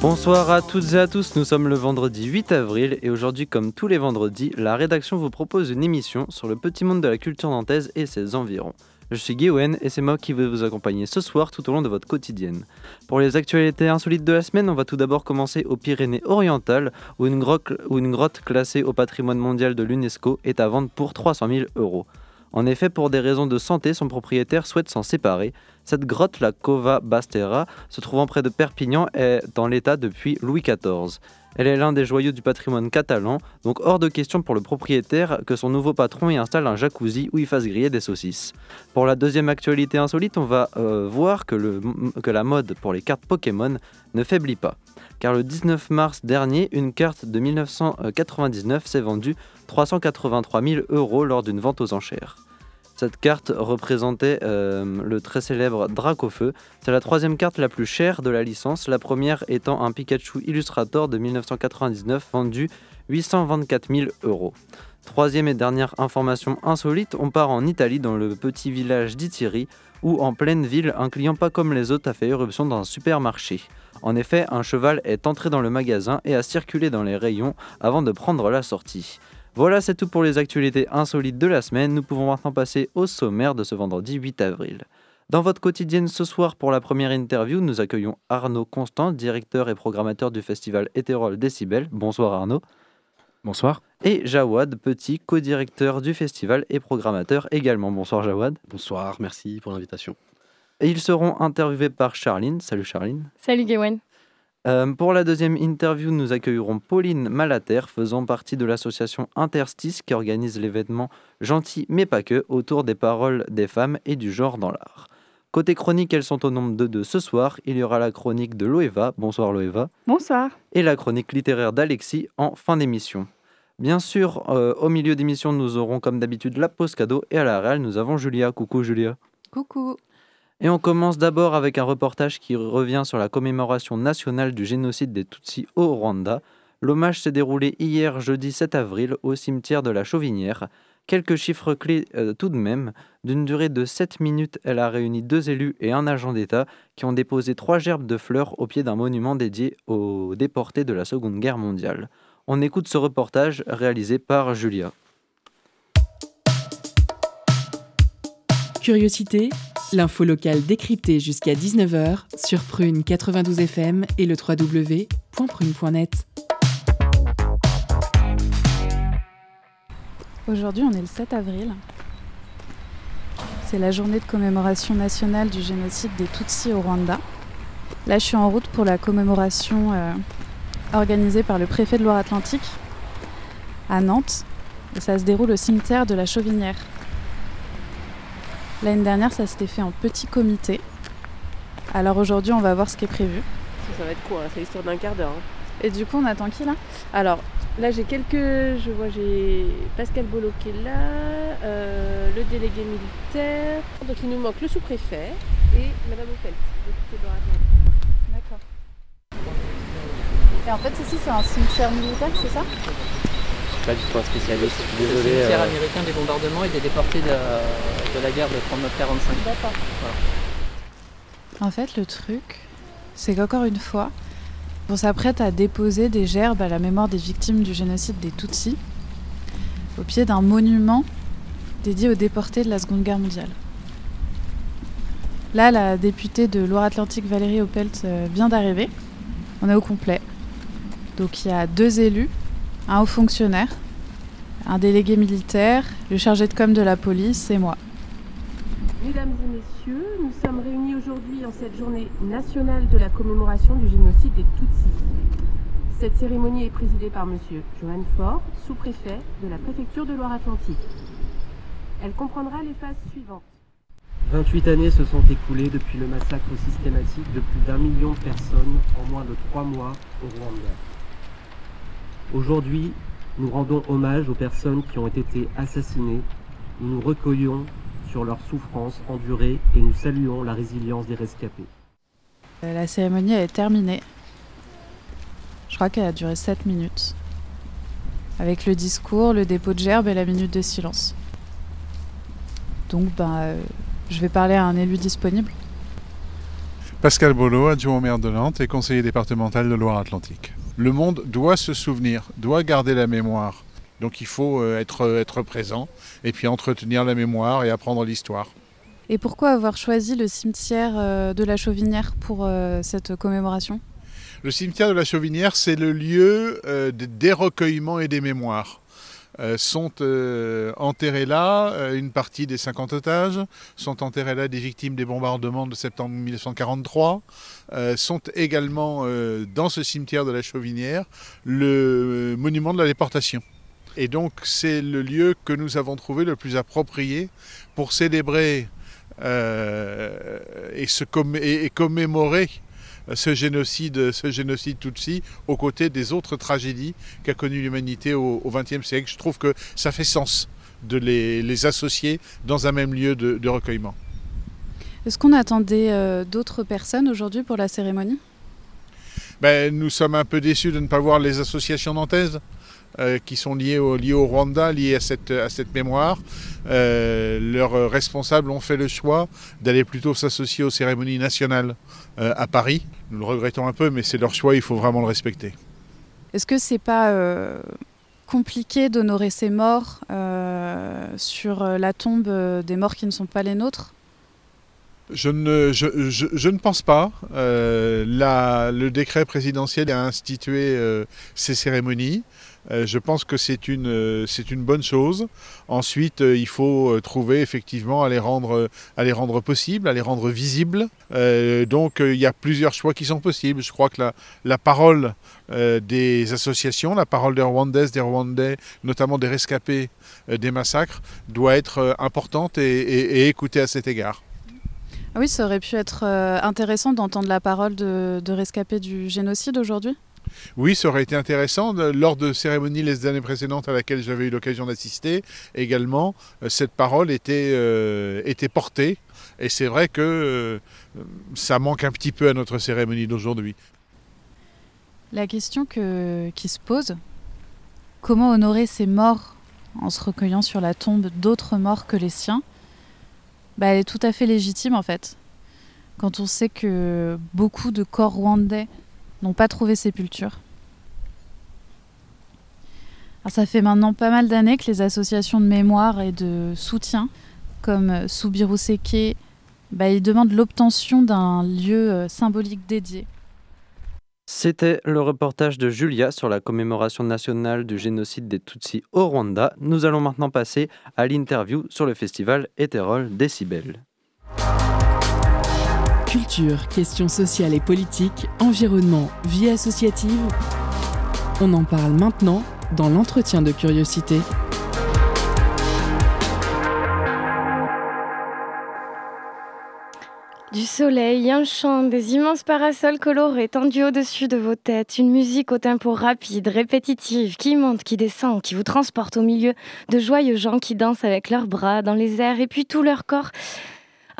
Bonsoir à toutes et à tous, nous sommes le vendredi 8 avril et aujourd'hui comme tous les vendredis, la rédaction vous propose une émission sur le petit monde de la culture nantaise et ses environs. Je suis Guéwen et c'est moi qui vais vous accompagner ce soir tout au long de votre quotidienne. Pour les actualités insolites de la semaine, on va tout d'abord commencer aux Pyrénées orientales où une, grotte, où une grotte classée au patrimoine mondial de l'UNESCO est à vendre pour 300 000 euros. En effet, pour des raisons de santé, son propriétaire souhaite s'en séparer. Cette grotte, la Cova Bastera, se trouvant près de Perpignan, est dans l'état depuis Louis XIV. Elle est l'un des joyaux du patrimoine catalan, donc hors de question pour le propriétaire que son nouveau patron y installe un jacuzzi où il fasse griller des saucisses. Pour la deuxième actualité insolite, on va euh, voir que, que la mode pour les cartes Pokémon ne faiblit pas. Car le 19 mars dernier, une carte de 1999 s'est vendue 383 000 euros lors d'une vente aux enchères. Cette carte représentait euh, le très célèbre Dracofeu. C'est la troisième carte la plus chère de la licence, la première étant un Pikachu Illustrator de 1999 vendu 824 000 euros. Troisième et dernière information insolite, on part en Italie dans le petit village d'Itiri où en pleine ville, un client pas comme les autres a fait éruption dans un supermarché. En effet, un cheval est entré dans le magasin et a circulé dans les rayons avant de prendre la sortie. Voilà, c'est tout pour les actualités insolites de la semaine. Nous pouvons maintenant passer au sommaire de ce vendredi 8 avril. Dans votre quotidienne ce soir, pour la première interview, nous accueillons Arnaud Constant, directeur et programmateur du festival Hétérol Décibel. Bonsoir Arnaud. Bonsoir. Et Jawad Petit, co-directeur du festival et programmateur également. Bonsoir Jawad. Bonsoir, merci pour l'invitation. Et ils seront interviewés par Charline. Salut Charline. Salut Gawain. Euh, pour la deuxième interview, nous accueillerons Pauline Malater, faisant partie de l'association Interstice qui organise l'événement Gentil mais pas que autour des paroles des femmes et du genre dans l'art. Côté chronique, elles sont au nombre de deux ce soir. Il y aura la chronique de Loeva. Bonsoir Loeva. Bonsoir. Et la chronique littéraire d'Alexis en fin d'émission. Bien sûr, euh, au milieu d'émission, nous aurons comme d'habitude la pause cadeau et à la réelle, nous avons Julia. Coucou Julia. Coucou. Et on commence d'abord avec un reportage qui revient sur la commémoration nationale du génocide des Tutsis au Rwanda. L'hommage s'est déroulé hier jeudi 7 avril au cimetière de la Chauvinière. Quelques chiffres clés euh, tout de même. D'une durée de 7 minutes, elle a réuni deux élus et un agent d'État qui ont déposé trois gerbes de fleurs au pied d'un monument dédié aux déportés de la Seconde Guerre mondiale. On écoute ce reportage réalisé par Julia. Curiosité, L'info locale décryptée jusqu'à 19h sur Prune 92 FM et le www.prune.net. Aujourd'hui, on est le 7 avril. C'est la journée de commémoration nationale du génocide des Tutsis au Rwanda. Là, je suis en route pour la commémoration euh, organisée par le préfet de Loire-Atlantique à Nantes. Et ça se déroule au cimetière de la Chauvinière. L'année dernière, ça s'était fait en petit comité. Alors aujourd'hui, on va voir ce qui est prévu. Ça, va être court, hein, c'est l'histoire d'un quart d'heure. Hein. Et du coup, on attend qui là? Alors, là, j'ai quelques. Je vois, j'ai Pascal Bolo qui est là, euh, le délégué militaire. Donc, il nous manque le sous-préfet et Madame Opelt, D'accord. Et en fait, ici, c'est un cimetière militaire, c'est ça? Pas du tout un spécialiste, je suis désolé. Le cimetière euh. américain des bombardements et des déportés de, de la guerre de 39-45. D'accord. En fait, le truc, c'est qu'encore une fois, on s'apprête à déposer des gerbes à la mémoire des victimes du génocide des Tutsis au pied d'un monument dédié aux déportés de la Seconde Guerre mondiale. Là, la députée de Loire-Atlantique, Valérie Opelt, euh, vient d'arriver. On est au complet. Donc il y a deux élus un haut fonctionnaire, un délégué militaire, le chargé de com de la police et moi. Mesdames et messieurs, nous sommes réunis aujourd'hui en cette journée nationale de la commémoration du génocide des Tutsis. Cette cérémonie est présidée par M. Johan Faure, sous-préfet de la préfecture de Loire-Atlantique. Elle comprendra les phases suivantes. 28 années se sont écoulées depuis le massacre systématique de plus d'un million de personnes en moins de trois mois au Rwanda. Aujourd'hui, nous rendons hommage aux personnes qui ont été assassinées. Nous nous recueillons sur leurs souffrances endurées et nous saluons la résilience des rescapés. Euh, La cérémonie est terminée. Je crois qu'elle a duré 7 minutes. Avec le discours, le dépôt de gerbe et la minute de silence. Donc, ben, euh, je vais parler à un élu disponible. Pascal Bolo, adjoint au maire de Nantes et conseiller départemental de Loire-Atlantique. Le monde doit se souvenir, doit garder la mémoire. Donc il faut euh, être, être présent et puis entretenir la mémoire et apprendre l'histoire. Et pourquoi avoir choisi le cimetière euh, de la Chauvinière pour euh, cette commémoration? Le cimetière de la Chauvinière, c'est le lieu euh, des- des recueillements et des mémoires. Euh, sont euh, enterrés là euh, une partie des 50 otages, sont enterrés là des victimes des bombardements de septembre 1943, euh, sont également dans ce cimetière de la Chauvinière le monument de la déportation. Et donc c'est le lieu que nous avons trouvé le plus approprié pour célébrer et, se et commémorer ce génocide, ce génocide Tutsi aux côtés des autres tragédies qu'a connues l'humanité au XXe siècle. Je trouve que ça fait sens de les, les associer dans un même lieu de, de recueillement. Est-ce qu'on attendait euh, d'autres personnes aujourd'hui pour la cérémonie? Ben, nous sommes un peu déçus de ne pas voir les associations nantaises euh, qui sont liées au, liées au Rwanda, liées à cette, à cette mémoire. Euh, leurs responsables ont fait le choix d'aller plutôt s'associer aux cérémonies nationales à Paris. Nous le regrettons un peu, mais c'est leur choix, il faut vraiment le respecter. Est-ce que c'est pas euh, compliqué d'honorer ces morts euh, sur euh, la tombe euh, des morts qui ne sont pas les nôtres? Je ne, je, je- je ne pense pas. Euh, la- le décret présidentiel a institué euh, ces cérémonies. Euh, je pense que c'est une, euh, c'est une bonne chose. Ensuite, euh, il faut trouver effectivement à les rendre, à les rendre possibles, à les rendre visibles. Donc, il y a plusieurs choix qui sont possibles. Je crois que la, la parole des associations, la parole des Rwandaises, des Rwandais, notamment des rescapés des massacres, doit être importante et- et- écoutée à cet égard. Ah oui, ça aurait pu être intéressant d'entendre la parole de, de rescapés du génocide aujourd'hui? Oui, ça aurait été intéressant. Lors de cérémonies les années précédentes à laquelle j'avais eu l'occasion d'assister, également, euh, cette parole était, euh, était portée. Et c'est vrai que euh, ça manque un petit peu à notre cérémonie d'aujourd'hui. La question que- qui se pose, comment honorer ces morts en se recueillant sur la tombe d'autres morts que les siens, bah, elle est tout à fait légitime en fait. Quand on sait que beaucoup de corps rwandais n'ont pas trouvé sépulture. Ça fait maintenant pas mal d'années que les associations de mémoire et de soutien, comme Subiru Seke, bah, ils demandent l'obtention d'un lieu euh, symbolique dédié. C'était le reportage de Julia sur la commémoration nationale du génocide des Tutsis au Rwanda. Nous allons maintenant passer à l'interview sur le festival Hétérol Décibel. Culture, questions sociales et politiques, environnement, vie associative. On en parle maintenant dans l'entretien de curiosité. Du soleil, un chant, des immenses parasols colorés tendus au-dessus de vos têtes, une musique au tempo rapide, répétitive, qui monte, qui descend, qui vous transporte au milieu de joyeux gens qui dansent avec leurs bras dans les airs et puis tout leur corps.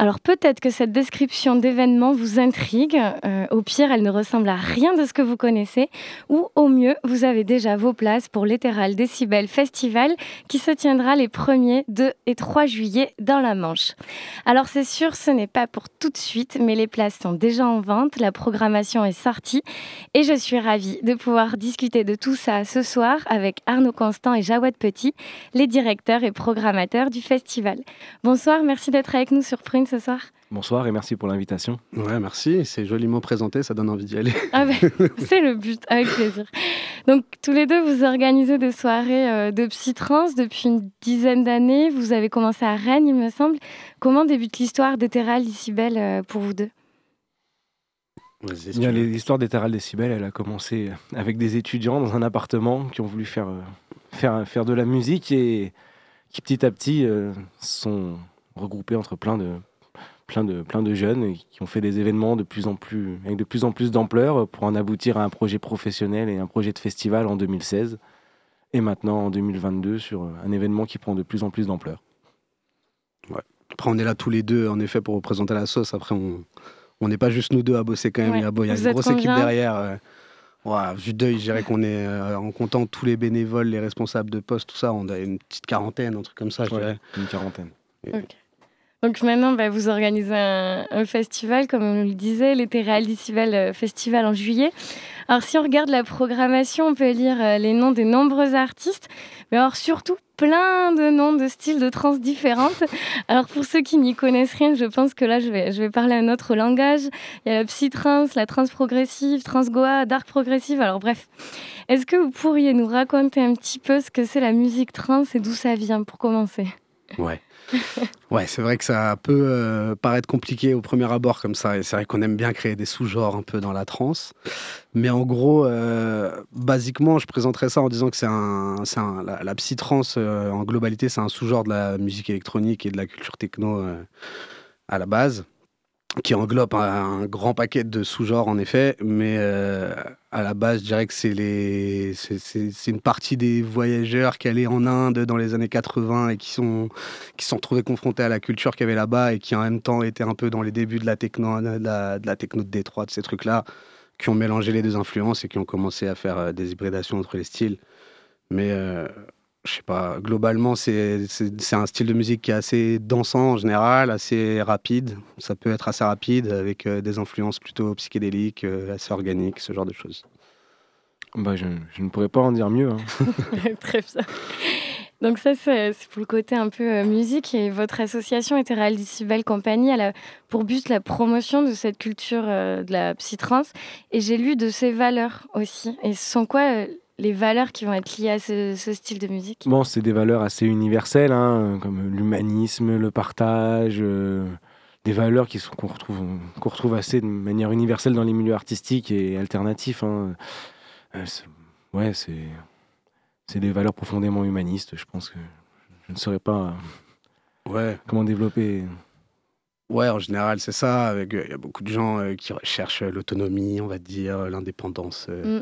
Alors peut-être que cette description d'événement vous intrigue, euh, au pire elle ne ressemble à rien de ce que vous connaissez, ou au mieux vous avez déjà vos places pour l'Etheral Décibel Festival qui se tiendra les 1er, 2 et 3 juillet dans la Manche. Alors c'est sûr, ce n'est pas pour tout de suite, mais les places sont déjà en vente, la programmation est sortie et je suis ravie de pouvoir discuter de tout ça ce soir avec Arnaud Constant et Jawad Petit, les directeurs et programmateurs du festival. Bonsoir, merci d'être avec nous sur Prune ce soir. Bonsoir et merci pour l'invitation. Ouais, merci. C'est joliment présenté, ça donne envie d'y aller. Ah ben, c'est le but, avec plaisir. Donc tous les deux, vous organisez des soirées euh, de psytrance depuis une dizaine d'années. Vous avez commencé à Rennes, il me semble. Comment débute l'histoire d'Etheral Decibel euh, pour vous deux? L'histoire d'Etheral Décibel, elle a commencé avec des étudiants dans un appartement qui ont voulu faire, euh, faire, faire de la musique et qui petit à petit euh, sont regroupés entre plein de, plein de, plein de jeunes qui ont fait des événements de plus en plus, avec de plus en plus d'ampleur pour en aboutir à un projet professionnel et un projet de festival en 2016 et maintenant en 2022 sur un événement qui prend de plus en plus d'ampleur. Ouais. Après, on est là tous les deux, en effet, pour représenter la sauce. Après, on on n'est pas juste nous deux à bosser quand même. Ouais. Il y a, il y a Vous une grosse équipe derrière. euh. Ouais, vu d'œil, je dirais qu'on est euh, en comptant tous les bénévoles, les responsables de poste, tout ça, on a une petite quarantaine, un truc comme ça, je Ouais, dirais. une quarantaine. Donc maintenant, bah, vous organisez un, festival, comme on le disait, l'été Festival, euh, Festival en juillet. Alors si on regarde la programmation, on peut lire euh, les noms des nombreux artistes, mais alors surtout plein de noms de styles de trans différentes. Alors pour ceux qui n'y connaissent rien, je pense que là, je vais, je vais parler un autre langage. Il y a la psy-trans, la trans progressive, trans goa, dark progressive. Alors bref, est-ce que vous pourriez nous raconter un petit peu ce que c'est la musique trans et d'où ça vient pour commencer? Ouais. Ouais, c'est vrai que ça peut euh, paraître compliqué au premier abord comme ça. Et c'est vrai qu'on aime bien créer des sous-genres un peu dans la trance. Mais en gros, euh, basiquement, je présenterais ça en disant que c'est un, un- la, la psy-trance euh, en globalité, c'est un sous-genre de la musique électronique et de la culture techno euh, à la base, qui englobe un, grand paquet de sous-genres en effet. Mais euh, à la base, je dirais que c'est une partie des voyageurs qui allaient en Inde dans les années 80 et qui sont qui sont retrouvés confrontés à la culture qu'il y avait là-bas et qui en même temps étaient un peu dans les débuts de la techno, de la techno de Détroit, de ces trucs-là, qui ont mélangé les deux influences et qui ont commencé à faire euh, des hybridations entre les styles. Mais euh, je sais pas, globalement, c'est un style de musique qui est assez dansant en général, assez rapide. Ça peut être assez rapide avec euh, des influences plutôt psychédéliques, euh, assez organiques, ce genre de choses. Bah, je, je ne pourrais pas en dire mieux. hein. Très bien. Donc ça, c'est pour le côté un peu euh, musique. Et votre association Ethereal Decibel Company elle a pour but la promotion de cette culture euh, de la psytrance. Et j'ai lu de ses valeurs aussi. Et sont quoi euh, les valeurs qui vont être liées à ce, ce style de musique? Bon, c'est des valeurs assez universelles, hein, comme l'humanisme, le partage, euh, des valeurs qui sont qu'on retrouve, qu'on retrouve assez de manière universelle dans les milieux artistiques et alternatifs. hein. Euh, c'est- ouais, c'est c'est des valeurs profondément humanistes. Je pense que je ne saurais pas euh, Ouais. comment développer. Ouais, en général, c'est ça. Euh, il y a beaucoup de gens qui recherchent l'autonomie, on va dire, l'indépendance. Mm.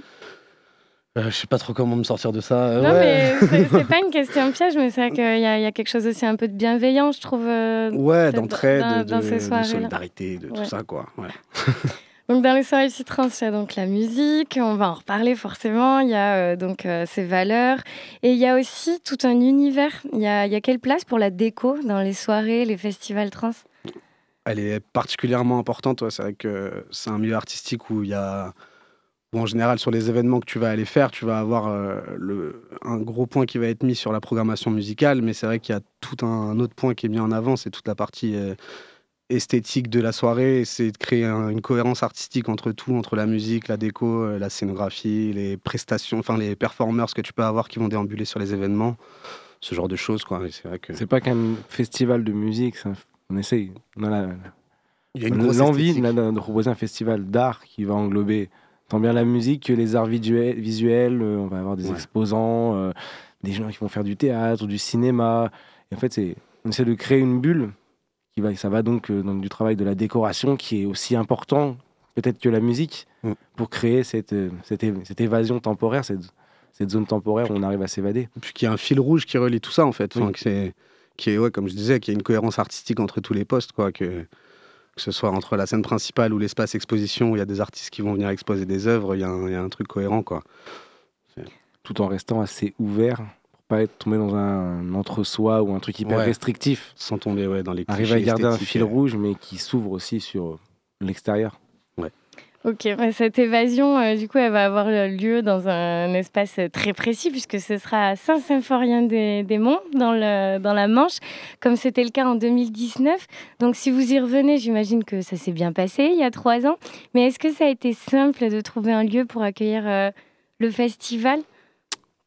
Euh, je sais pas trop comment me sortir de ça. Euh, Non, ouais. mais c'est pas une question piège, mais c'est vrai qu'il y, a- il y a quelque chose aussi un peu de bienveillant, je trouve. euh, Ouais, d'entraide, dans- de, dans ces de soirées-là. solidarité, de Ouais. tout ça, quoi. Ouais. Donc dans les soirées psytrance, il y a donc la musique, on va en reparler forcément, il y a euh, donc euh, ses valeurs, et il y a aussi tout un univers. Il y a, il y a quelle place pour la déco dans les soirées, les festivals trans? Elle est particulièrement importante. C'est vrai que c'est un milieu artistique où il y a. où en général, sur les événements que tu vas aller faire, tu vas avoir euh, le, un gros point qui va être mis sur la programmation musicale, mais c'est vrai qu'il y a tout un, autre point qui est mis en avant, c'est toute la partie euh, esthétique de la soirée. C'est de créer un- une cohérence artistique entre tout, entre la musique, la déco, euh, la scénographie, les prestations, enfin les performers que tu peux avoir qui vont déambuler sur les événements, ce genre de choses. Quoi. C'est vrai que C'est pas qu'un festival de musique, on essaye. On a la- il y a une On a grosse l'envie de proposer un festival d'art qui va englober tant bien la musique que les arts visuels. visuels. euh, on va avoir des Ouais. exposants, euh, des gens qui vont faire du théâtre, du cinéma. Et en fait, c'est, on essaie de créer une bulle. Qui va, ça va donc euh, dans du travail de la décoration qui est aussi important peut-être que la musique Mm. pour créer cette, cette, cette évasion temporaire, cette, cette zone temporaire où on arrive à s'évader. puis qu'il y a un fil rouge qui relie tout ça en fait enfin, Oui. que c'est qui est ouais comme je disais qu'il y a une cohérence artistique entre tous les postes quoi que que ce soit entre la scène principale ou l'espace exposition où il y a des artistes qui vont venir exposer des œuvres il y, a un- il y a un truc cohérent quoi tout en restant assez ouvert pour pas être tombé dans un entre-soi ou un truc hyper Ouais. restrictif. sans tomber ouais, dans les Arriver à garder un fil rouge, mais qui s'ouvre aussi sur l'extérieur. Ok, cette évasion, euh, du coup, elle va avoir lieu dans un espace très précis, puisque ce sera à Saint-Symphorien-des-Monts, dans la Manche, comme c'était le cas en 2019. Donc, si vous y revenez, j'imagine que ça s'est bien passé il y a trois ans. Mais est-ce que ça a été simple de trouver un lieu pour accueillir euh, le festival?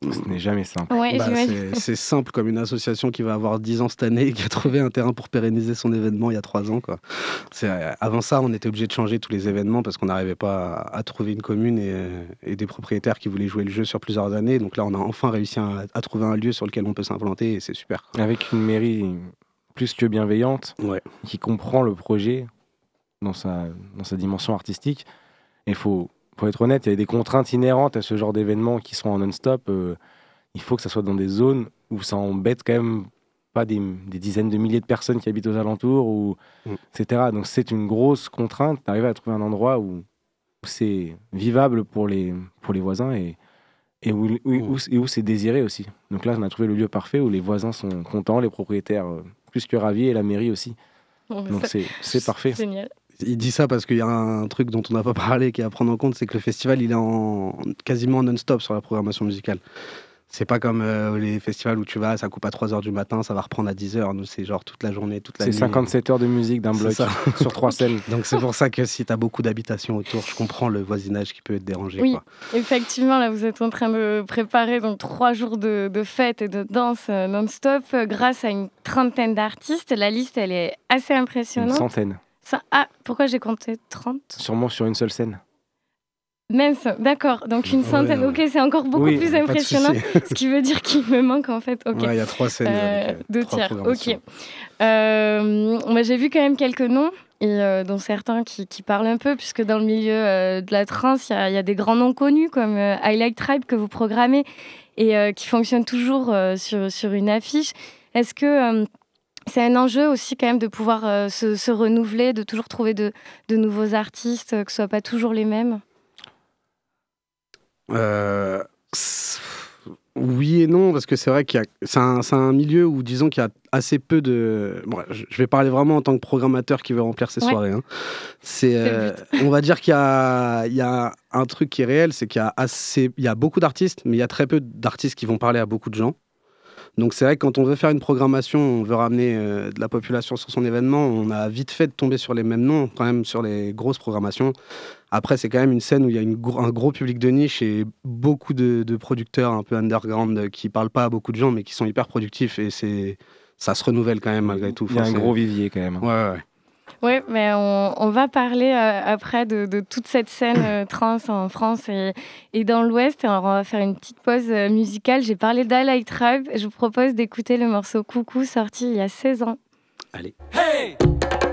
Ce n'est jamais simple. Ouais, Bah, c'est simple comme une association qui va avoir 10 ans cette année et qui a trouvé un terrain pour pérenniser son événement il y a 3 ans. Quoi. Euh, avant ça, on était obligé de changer tous les événements parce qu'on n'arrivait pas à, à trouver une commune et, euh, et des propriétaires qui voulaient jouer le jeu sur plusieurs années. Donc là, on a enfin réussi à, à trouver un lieu sur lequel on peut s'implanter et c'est super. quoi. Avec une mairie plus que bienveillante, Ouais. qui comprend le projet dans sa, dans sa dimension artistique. Il faut, faut être honnête, il y a des contraintes inhérentes à ce genre d'événements qui sont en non-stop. euh, il faut que ça soit dans des zones où ça embête quand même pas des, des dizaines de milliers de personnes qui habitent aux alentours, ou, Mm. etc. Donc c'est une grosse contrainte d'arriver à trouver un endroit où, où c'est vivable pour les, pour les voisins et, et où, où, où- et où c'est désiré aussi. Donc là, on a trouvé le lieu parfait où les voisins sont contents, les propriétaires euh, plus que ravis et la mairie aussi. Bon, Donc c'est parfait. Génial. Il dit ça parce qu'il y a un truc dont on n'a pas parlé qui est à prendre en compte, c'est que le festival il est en quasiment non-stop sur la programmation musicale. C'est pas comme euh, les festivals où tu vas, ça coupe à 3h du matin, ça va reprendre à 10h. Nous, c'est genre toute la journée, toute la C'est nuit. 57 heures de musique d'un C'est bloc sur trois scènes. Donc c'est pour ça que si tu as beaucoup d'habitations autour, je comprends le voisinage qui peut être dérangé. Oui, quoi. effectivement, là, vous êtes en train de préparer donc trois jours de, de fêtes et de danse euh, non-stop euh, grâce à une trentaine d'artistes. La liste, elle est assez Une impressionnante. centaine. Ça, ah, pourquoi j'ai compté 30 Sûrement sur une seule scène. Mince, d'accord. Donc une centaine. ouais. Ok, c'est encore beaucoup Oui, plus impressionnant. ce qui veut dire qu'il me manque en fait. Ok. Ouais, il y a trois scènes. Euh, euh, deux tiers, ok. Euh, moi, j'ai vu quand même quelques noms, et euh, dont certains qui, qui parlent un peu, puisque dans le milieu de la trance, il y, a- il y a des grands noms connus comme Highlight Tribe que vous programmez et qui fonctionne toujours sur, sur une affiche. Est-ce que c'est un enjeu aussi quand même de pouvoir euh, se, se renouveler, de toujours trouver de, de nouveaux artistes, euh, que ce soit pas toujours les mêmes Euh, oui et non, parce que c'est vrai qu'il y a, c'est un, c'est un milieu où disons qu'il y a assez peu de. Bon, je vais parler vraiment en tant que programmateur qui veut remplir ses Ouais. soirées. hein. C'est, C'est le on va dire qu'il y a, il y a un truc qui est réel, c'est qu'il y a assez, il y a beaucoup d'artistes, mais il y a très peu d'artistes qui vont parler à beaucoup de gens. Donc c'est vrai que quand on veut faire une programmation, on veut ramener euh, de la population sur son événement, on a vite fait de tomber sur les mêmes noms quand même sur les grosses programmations. Après, c'est quand même une scène où il y a une gro- un gros public de niche et beaucoup de, de producteurs un peu underground qui parlent pas à beaucoup de gens, mais qui sont hyper productifs et c'est ça se renouvelle quand même malgré tout. Il y a Enfin, un gros vivier quand même. ouais. Oui, mais on, on va parler euh, après de, de toute cette scène euh, trans en France et, et dans l'Ouest. Alors, on va faire une petite pause euh, musicale. J'ai parlé d'Alight Tribe. Je vous propose d'écouter le morceau Coucou, sorti il y a 16 ans. Allez. Coucou,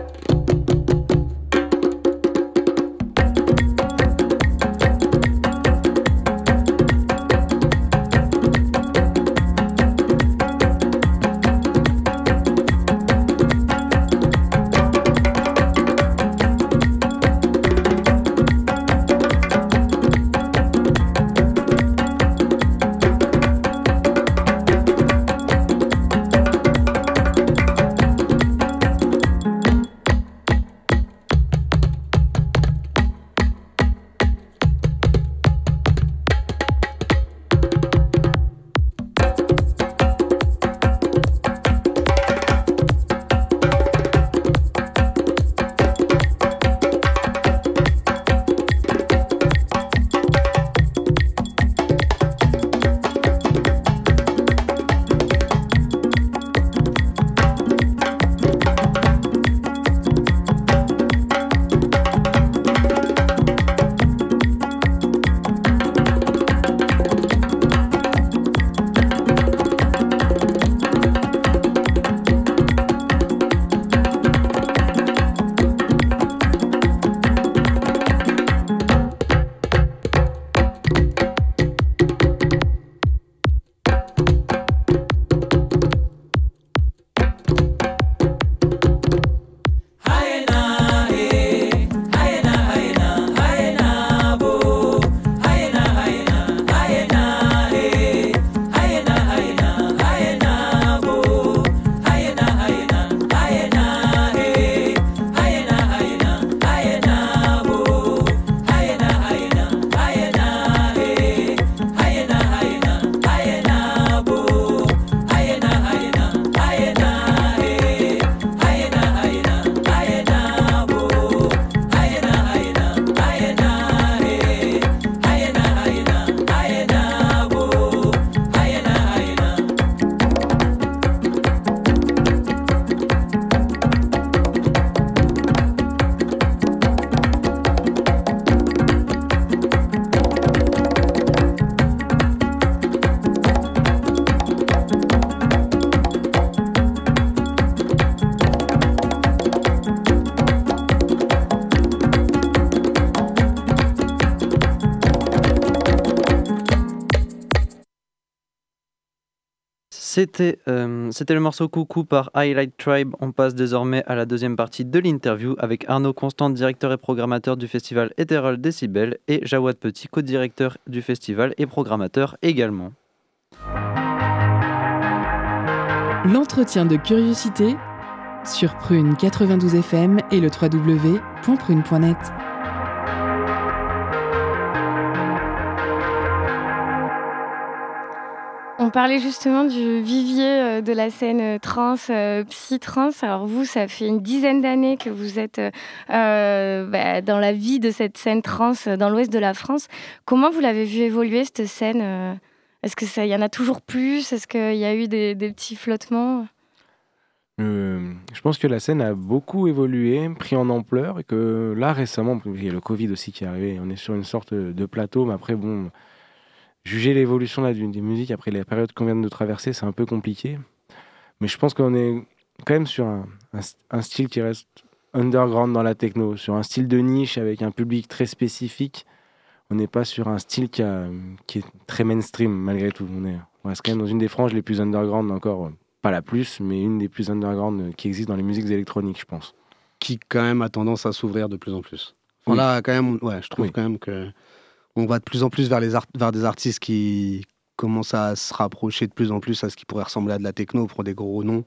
C'était euh, c'était le morceau Coucou par Highlight Tribe. On passe désormais à la deuxième partie de l'interview avec Arnaud Constant, directeur et programmateur du festival Ethereal Decibel, et Jawad Petit, co-directeur du festival et programmateur également. L'entretien de curiosité sur Prune 92 FM et le www.prune.net. Parlait justement du vivier euh, de la scène euh, trans, euh, psy-trans. Alors vous, ça fait une dizaine d'années que vous êtes bah, dans la vie de cette scène trans dans l'ouest de la France. Comment vous l'avez vu évoluer cette scène Est-ce ça, y en a toujours plus? Est-ce qu'il y a eu des, petits flottements? Je pense que la scène a beaucoup évolué, pris en ampleur, et que là récemment, il y a le Covid aussi qui est arrivé, on est sur une sorte de plateau, mais après, bon, juger l'évolution là, des musiques après la période qu'on vient de traverser, c'est un peu compliqué. Mais je pense qu'on est quand même sur un, un st- un style qui reste underground dans la techno, sur un style de niche avec un public très spécifique. On n'est pas sur un style qui, a- qui est très mainstream malgré tout. On, est, on reste quand même dans une des franges les plus underground encore, pas la plus, mais une des plus underground qui existe dans les musiques électroniques, je pense. Qui quand même a tendance à s'ouvrir de plus en plus. Oui. Là, quand même, ouais, je trouve Oui. quand même que on va de plus en plus vers, les art- vers des artistes qui commencent à se rapprocher de plus en plus à ce qui pourrait ressembler à de la techno pour des gros noms.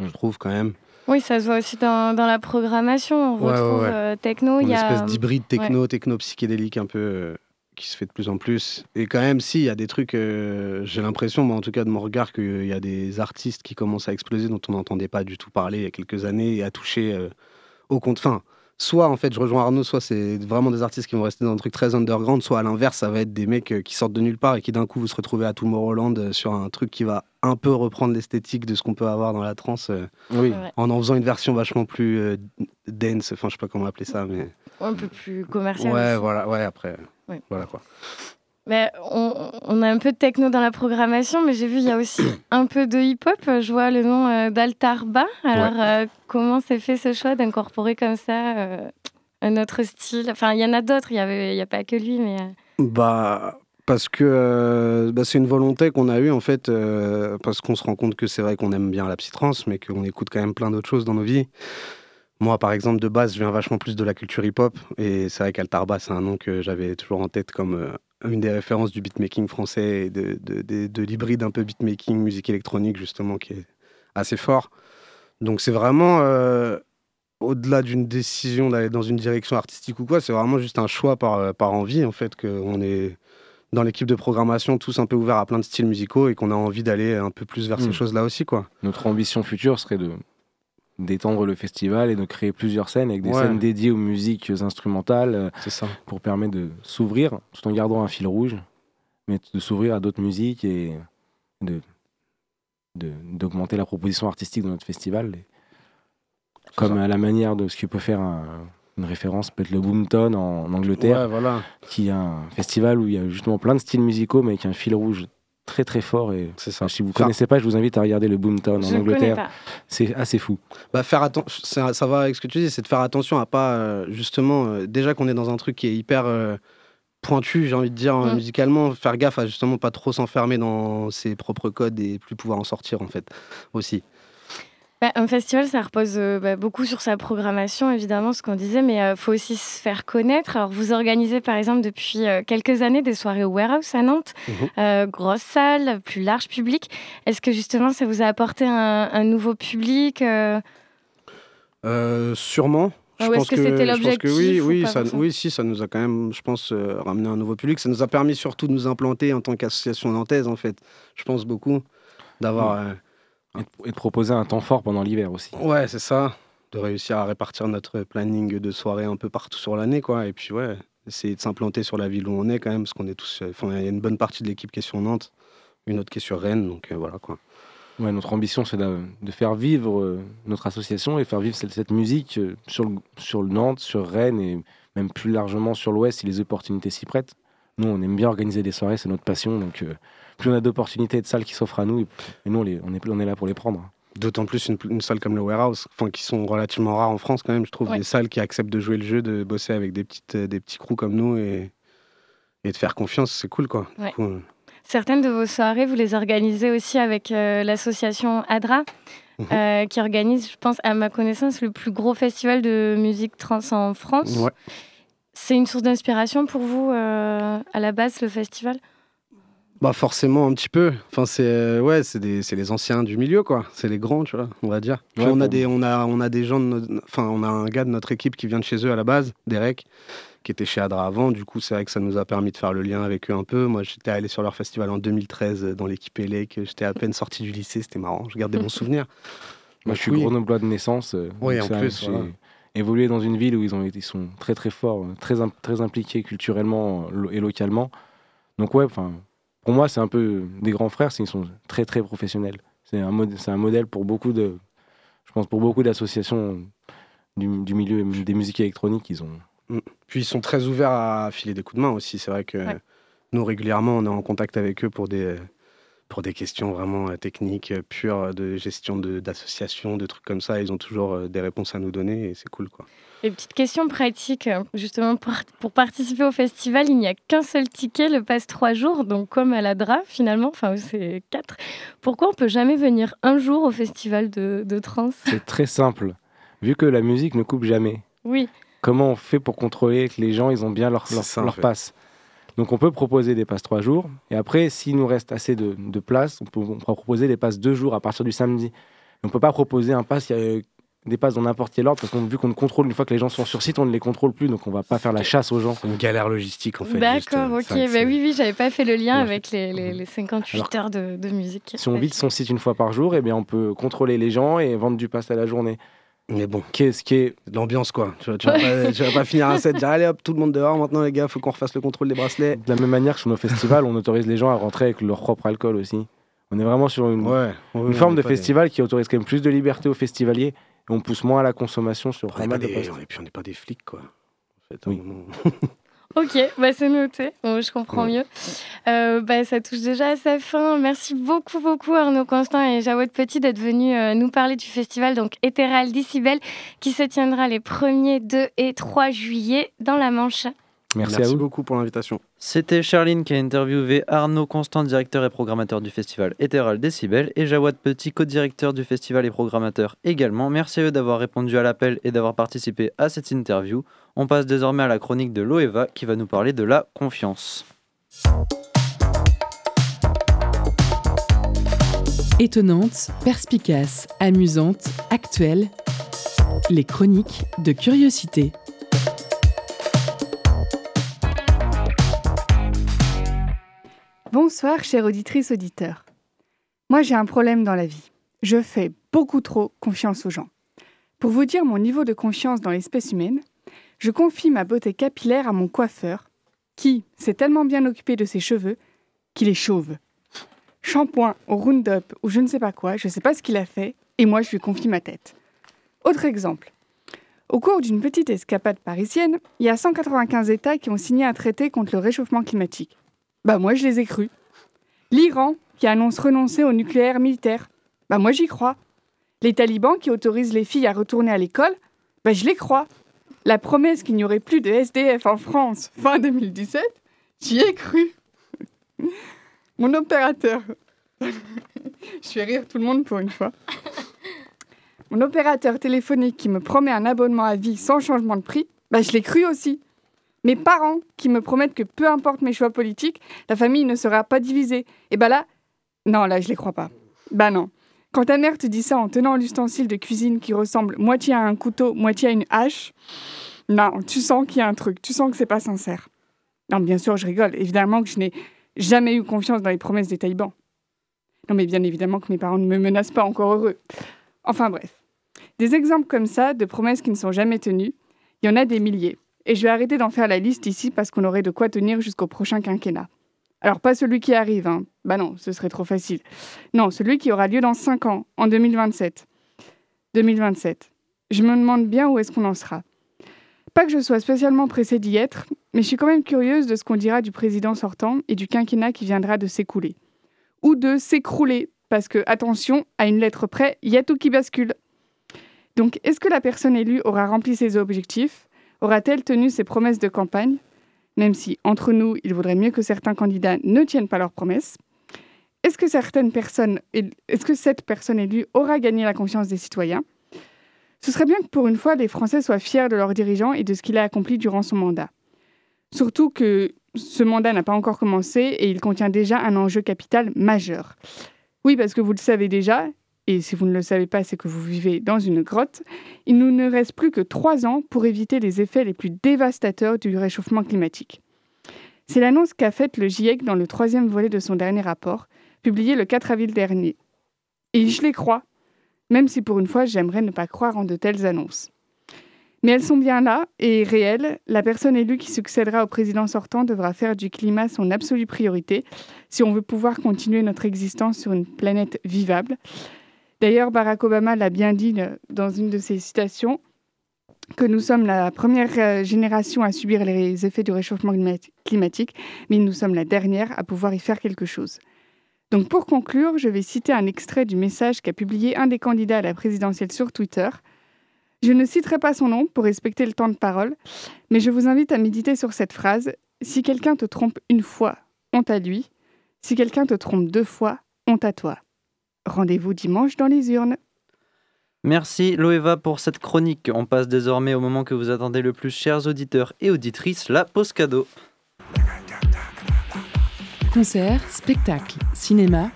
Je trouve quand même. Oui, ça se voit aussi dans, dans la programmation. On Ouais, retrouve ouais. euh, techno. Il une y a espèce d'hybride techno, techno psychédélique un peu euh, qui se fait de plus en plus. Et quand même, si, il y a des trucs, euh, j'ai l'impression, moi en tout cas de mon regard, qu'il y a des artistes qui commencent à exploser dont on n'entendait pas du tout parler il y a quelques années et à toucher euh, au compte. Enfin, soit en fait, je rejoins Arnaud, soit c'est vraiment des artistes qui vont rester dans un truc très underground, soit à l'inverse, ça va être des mecs euh, qui sortent de nulle part et qui d'un coup vous se retrouvez à Tomorrowland euh, sur un truc qui va un peu reprendre l'esthétique de ce qu'on peut avoir dans la trance. euh, Oui. En en faisant une version vachement plus euh, dense, enfin je sais pas comment appeler ça, mais un peu plus commercial. ouais, aussi. voilà, ouais, après, Ouais. voilà quoi. On, on a un peu de techno dans la programmation, mais j'ai vu il y a aussi un peu de hip-hop. Je vois le nom euh, d'Altarba. Alors, euh, comment s'est fait ce choix d'incorporer comme ça euh, un autre style? Enfin, il y en a d'autres, il n'y a pas que lui, mais... Bah parce que bah, c'est une volonté qu'on a eue en fait, parce qu'on se rend compte que c'est vrai qu'on aime bien la psytrance, mais qu'on écoute quand même plein d'autres choses dans nos vies. Moi, par exemple, de base, je viens vachement plus de la culture hip-hop, et c'est vrai qu'Altarba, c'est un nom que j'avais toujours en tête comme une des références du beatmaking français et de, de, de- de l'hybride un peu beatmaking, musique électronique, justement, qui est assez fort. Donc, c'est vraiment, euh, au-delà d'une décision d'aller dans une direction artistique ou quoi, c'est vraiment juste un choix par, euh, par envie, en fait, qu'on est dans l'équipe de programmation tous un peu ouverts à plein de styles musicaux et qu'on a envie d'aller un peu plus vers ces Mm. choses-là aussi, quoi. Notre ambition future serait de d'étendre le festival et de créer plusieurs scènes avec des Ouais. scènes dédiées aux musiques instrumentales euh, ça. pour permettre de s'ouvrir tout en gardant un fil rouge, mais de s'ouvrir à d'autres musiques et de d'augmenter la proposition artistique de notre festival. Comme à la manière de ce que peut faire un- une référence, peut-être le Boomtown en, en Angleterre, Ouais, voilà. qui est un festival où il y a justement plein de styles musicaux, mais avec un fil rouge très très fort. Et ça. si vous ne Faire- connaissez pas, je vous invite à regarder le Boomtown en je Angleterre. C'est assez fou. Bah, faire atten- ça, ça va avec ce que tu dis, c'est de faire attention à pas, euh, justement, euh, déjà qu'on est dans un truc qui est hyper euh, pointu, j'ai envie de dire, euh, Mm. musicalement, faire gaffe à justement pas trop s'enfermer dans ses propres codes et plus pouvoir en sortir, en fait, aussi. Bah, un festival, ça repose euh, bah, beaucoup sur sa programmation, évidemment, ce qu'on disait, mais il faut aussi se faire connaître. Alors, vous organisez, par exemple, depuis euh, quelques années des soirées au Warehouse à Nantes. Euh, grosse salle, plus large public. Est-ce que justement, ça vous a apporté un, un nouveau public euh, Euh, sûrement. Ah, Je ou est-ce pense que c'était que l'objectif oui, ou oui, ça, oui, si, ça nous a quand même, je pense, euh, ramené un nouveau public. Ça nous a permis surtout de nous implanter en tant qu'association nantaise, en fait. Je pense beaucoup d'avoir. euh, Et de, proposer un temps fort pendant l'hiver aussi. Ouais, c'est ça. De réussir à répartir notre planning de soirée un peu partout sur l'année, quoi. Et puis, ouais, essayer de s'implanter sur la ville où on est, quand même, parce qu'on est tous. euh, Enfin, il y a une bonne partie de l'équipe qui est sur Nantes, une autre qui est sur Rennes, donc euh, voilà, quoi. Ouais, notre ambition, c'est de, de faire vivre euh, notre association et faire vivre cette, cette musique euh, sur le, sur le Nantes, sur Rennes et même plus largement sur l'Ouest si les opportunités s'y prêtent. Nous, on aime bien organiser des soirées, c'est notre passion. Donc, plus on a d'opportunités et de salles qui s'offrent à nous, et, et nous, on, les- on est, on est là pour les prendre. D'autant plus une, une salle comme le Warehouse, enfin, qui sont relativement rares en France, quand même, je trouve. Ouais. Des salles qui acceptent de jouer le jeu, de bosser avec des, petites, euh, des petits crews comme nous et, et de faire confiance, c'est cool, quoi. Du Ouais. coup, euh, certaines de vos soirées, vous les organisez aussi avec euh, l'association ADRA, Mhm. euh, qui organise, je pense, à ma connaissance, le plus gros festival de musique trans en France. Ouais. C'est une source d'inspiration pour vous, euh, à la base, le festival? Bah forcément un petit peu. Enfin c'est euh, ouais c'est des c'est les anciens du milieu quoi. C'est les grands tu vois on va dire. Puis Ouais, on a pour- des on a on a des gens de notre- enfin on a un gars de notre équipe qui vient de chez eux à la base Derek qui était chez Adra avant. Du coup c'est vrai que ça nous a permis de faire le lien avec eux un peu. Moi j'étais allé sur leur festival en 2013 dans l'équipe Elec. J'étais à peine sorti du lycée c'était marrant. Je garde des bons souvenirs. Moi, je suis Oui. grenoblois de naissance. euh, Oui, en plus, voilà. évolué dans une ville où ils, ont, été- sont très très forts, euh, très, très impliqués culturellement euh, et localement. Donc ouais, enfin, pour moi, c'est un peu des grands frères, c'est- ils sont très très professionnels. C'est un, mod- un modèle pour beaucoup de, je pense pour beaucoup d'associations du, du milieu des musiques électroniques. Ils ont Puis ils sont très ouverts à filer des coups de main aussi. C'est vrai que Ouais. nous régulièrement on est en contact avec eux pour des pour des questions vraiment euh, techniques, pures de gestion de- d'association, de, trucs comme ça. Ils ont toujours euh, des réponses à nous donner et c'est cool quoi. Et petite question pratique, euh, justement, pour, pour participer au festival, il n'y a qu'un seul ticket, le passe trois jours, donc comme à la DRA finalement, enfin c'est quatre. Pourquoi on peut jamais venir un jour au festival de, de trans? C'est très simple. Vu que la musique ne coupe jamais, Oui, comment on fait pour contrôler que les gens ils ont bien leur, leur, ça, leur passe? Donc on peut proposer des passes trois jours. Et après, s'il nous reste assez de, de place, on peut, on pourra proposer des passes deux jours à partir du samedi. Et on peut pas proposer un pass, euh, des passes dans n'importe quel ordre, parce qu'on vu qu'on contrôle, une fois que les gens sont sur site, on ne les contrôle plus. Donc on va pas faire la chasse aux gens. C'est une galère logistique en fait. d'accord, euh, ok. Bah oui, oui, j'avais pas fait le lien Ouais. avec les, les, les 58 Alors, heures de, de musique. Si on vide son site une fois par jour, eh bien on peut contrôler les gens et vendre du pass à la journée. Mais bon, Qu'est-ce qui est de l'ambiance quoi. Tu, vas- tu vas pas, tu vas pas finir un set, dire allez hop, tout le monde dehors maintenant les gars, faut qu'on refasse le contrôle des bracelets. de la même manière que sur nos festivals, on autorise les gens à rentrer avec leur propre alcool aussi. On est vraiment sur une, Ouais. une forme de festival qui autorise quand même plus de liberté aux festivaliers et on pousse moins à la consommation sur On pas, des... est- puis on n'est pas des flics quoi. En fait, Oui. Ok, bah c'est noté, Bon, je comprends mieux. Euh, bah, ça touche déjà à sa fin. Merci beaucoup, beaucoup Arnaud Constant et Jawad Petit d'être venus euh, nous parler du festival donc Éthéral Decibel qui se tiendra les 1er, 2 et 3 juillet dans la Manche. Merci, Merci à vous. beaucoup pour l'invitation. C'était Charline qui a interviewé Arnaud Constant, directeur et programmateur du festival Ethereal Décibel, et Jawad Petit, co-directeur du festival et programmateur également. Merci à eux d'avoir répondu à l'appel et d'avoir participé à cette interview. On passe désormais à la chronique de Loeva qui va nous parler de la confiance. Étonnante, perspicace, amusante, actuelle. Les chroniques de curiosité. Bonsoir, chère auditrice, auditeur. Moi, j'ai un problème dans la vie. Je fais beaucoup trop confiance aux gens. Pour vous dire mon niveau de confiance dans l'espèce humaine, je confie ma beauté capillaire à mon coiffeur, qui s'est tellement bien occupé de ses cheveux qu'il est chauve. Shampoing au Roundup ou je ne sais pas quoi, je ne sais pas ce qu'il a fait, et moi je lui confie ma tête. Autre exemple. Au cours d'une petite escapade parisienne, il y a 195 États qui ont signé un traité contre le réchauffement climatique. Bah moi je les ai crus. L'Iran qui annonce renoncer au nucléaire militaire. Bah moi j'y crois. Les talibans qui autorisent les filles à retourner à l'école. Bah je les crois. La promesse qu'il n'y aurait plus de SDF en France fin 2017, j'y ai cru. Mon opérateur. je fais rire tout le monde pour une fois. Mon opérateur téléphonique qui me promet un abonnement à vie sans changement de prix, bah je l'ai cru aussi. Mes parents qui me promettent que peu importe mes choix politiques, la famille ne sera pas divisée. Et bah là, non, là, je les crois pas. Bah non. Quand ta mère te dit ça en tenant l'ustensile de cuisine qui ressemble moitié à un couteau, moitié à une hache, non, tu sens qu'il y a un truc, tu sens que c'est pas sincère. Non, bien sûr, je rigole. Évidemment que je n'ai jamais eu confiance dans les promesses des talibans. Non, mais bien évidemment que mes parents ne me menacent pas, encore heureux. Enfin bref. Des exemples comme ça, de promesses qui ne sont jamais tenues, il y en a des milliers. Et je vais arrêter d'en faire la liste ici parce qu'on aurait de quoi tenir jusqu'au prochain quinquennat. Alors pas celui qui arrive, hein. Bah non, ce serait trop facile. Non, celui qui aura lieu dans 5 ans, en 2027. 2027. Je me demande bien où est-ce qu'on en sera. Pas que je sois spécialement pressée d'y être, mais je suis quand même curieuse de ce qu'on dira du président sortant et du quinquennat qui viendra de s'écouler. Ou de s'écrouler, parce que, attention, à une lettre près, il y a tout qui bascule. Donc, est-ce que la personne élue aura rempli ses objectifs? Aura-t-elle tenu ses promesses de campagne? Même si, entre nous, il vaudrait mieux que certains candidats ne tiennent pas leurs promesses. Est-ce que, est-ce que cette personne élue aura gagné la confiance des citoyens? Ce serait bien que pour une fois, les Français soient fiers de leur dirigeant et de ce qu'il a accompli durant son mandat. Surtout que ce mandat n'a pas encore commencé et il contient déjà un enjeu capital majeur. Oui, parce que vous le savez déjà, et si vous ne le savez pas, c'est que vous vivez dans une grotte, il nous ne reste plus que trois ans pour éviter les effets les plus dévastateurs du réchauffement climatique. C'est l'annonce qu'a faite le GIEC dans le troisième volet de son dernier rapport, publié le 4 avril dernier. Et je les crois, même si pour une fois j'aimerais ne pas croire en de telles annonces. Mais elles sont bien là et réelles. La personne élue qui succédera au président sortant devra faire du climat son absolue priorité si on veut pouvoir continuer notre existence sur une planète vivable. D'ailleurs, Barack Obama l'a bien dit dans une de ses citations, que nous sommes la première euh, génération à subir les effets du réchauffement climatique, mais nous sommes la dernière à pouvoir y faire quelque chose. Donc pour conclure, je vais citer un extrait du message qu'a publié un des candidats à la présidentielle sur Twitter. Je ne citerai pas son nom pour respecter le temps de parole, mais je vous invite à méditer sur cette phrase. Si quelqu'un te trompe une fois, honte à lui. Si quelqu'un te trompe deux fois, honte à toi. Rendez-vous dimanche dans les urnes. Merci Loeva pour cette chronique. On passe désormais au moment que vous attendez le plus, chers auditeurs et auditrices, la pause cadeau. Concert, spectacle, cinéma.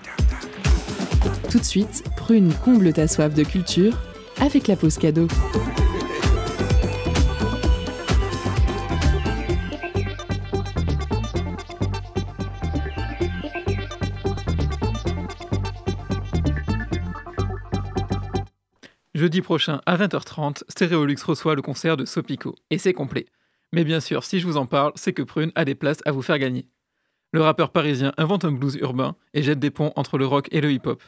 Tout de suite, prune comble ta soif de culture avec la pause cadeau. Jeudi prochain à 20h30, Stéréolux reçoit le concert de Sopico, et c'est complet. Mais bien sûr, si je vous en parle, c'est que Prune a des places à vous faire gagner. Le rappeur parisien invente un blues urbain et jette des ponts entre le rock et le hip-hop,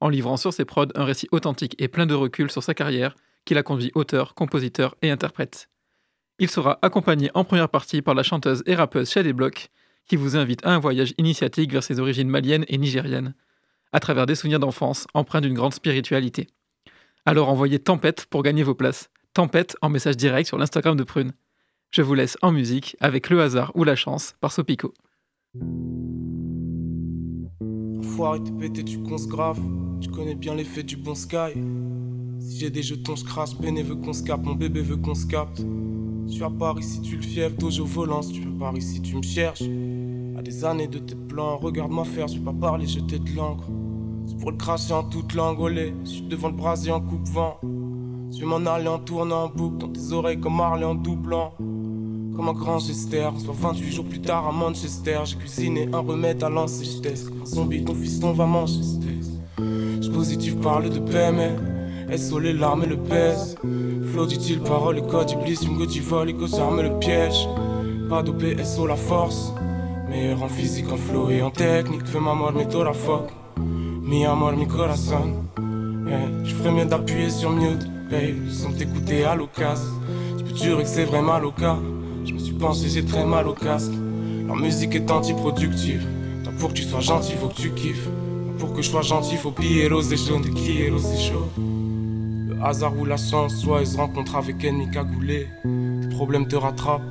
en livrant sur ses prods un récit authentique et plein de recul sur sa carrière qui l'a conduit auteur, compositeur et interprète. Il sera accompagné en première partie par la chanteuse et rappeuse Shady Block, qui vous invite à un voyage initiatique vers ses origines maliennes et nigériennes, à travers des souvenirs d'enfance empreints d'une grande spiritualité. Alors envoyez Tempête pour gagner vos places. Tempête en message direct sur l'Instagram de Prune. Je vous laisse en musique avec Le hasard ou la chance par Sopico. Faut arrêter péter, tu conces grave. Tu connais bien l'effet du bon sky. Si j'ai des jetons, je crache. Béné veut qu'on se capte, mon bébé veut qu'on se capte. Je suis à Paris si tu le fièvres, dojo volant. Si tu veux Paris si tu me cherches. À des années de tes plans, regarde-moi faire, je vais pas parler, jeter de l'encre. Pour le cracher en toute langue, olé. Je suis devant le brasier en coupe-vent. Je vais m'en aller en tournant en boucle dans tes oreilles comme Marley en doublant. Comme un grand gester, soit 28 jours plus tard à Manchester. J'ai cuisiné un remède à lancer, je zombie, ton fiston va manger, je positif parle de PMR. SO les larmes et le pèse. Flow dit-il, parole et code, iblis, une go vol, et j'arme le piège. Pas dopé, SO la force. Meilleur en physique, en flow et en technique. Fais ma mort, mais la fuck. Mi amor, mi corazon. je ferais mieux d'appuyer sur mute, babe, sans t'écouter à l'occasion. Je peux jurer que c'est vraiment le cas. Je me suis pensé, j'ai très mal au casque. La musique est anti-productive. pour que tu sois gentil, faut que tu kiffes. pour que je sois gentil, faut plier rose et jaune, de qui est c'est chaud. Le hasard ou la chance, soit ils se rencontrent avec ennemi cagoulé. Tes problèmes te rattrapent.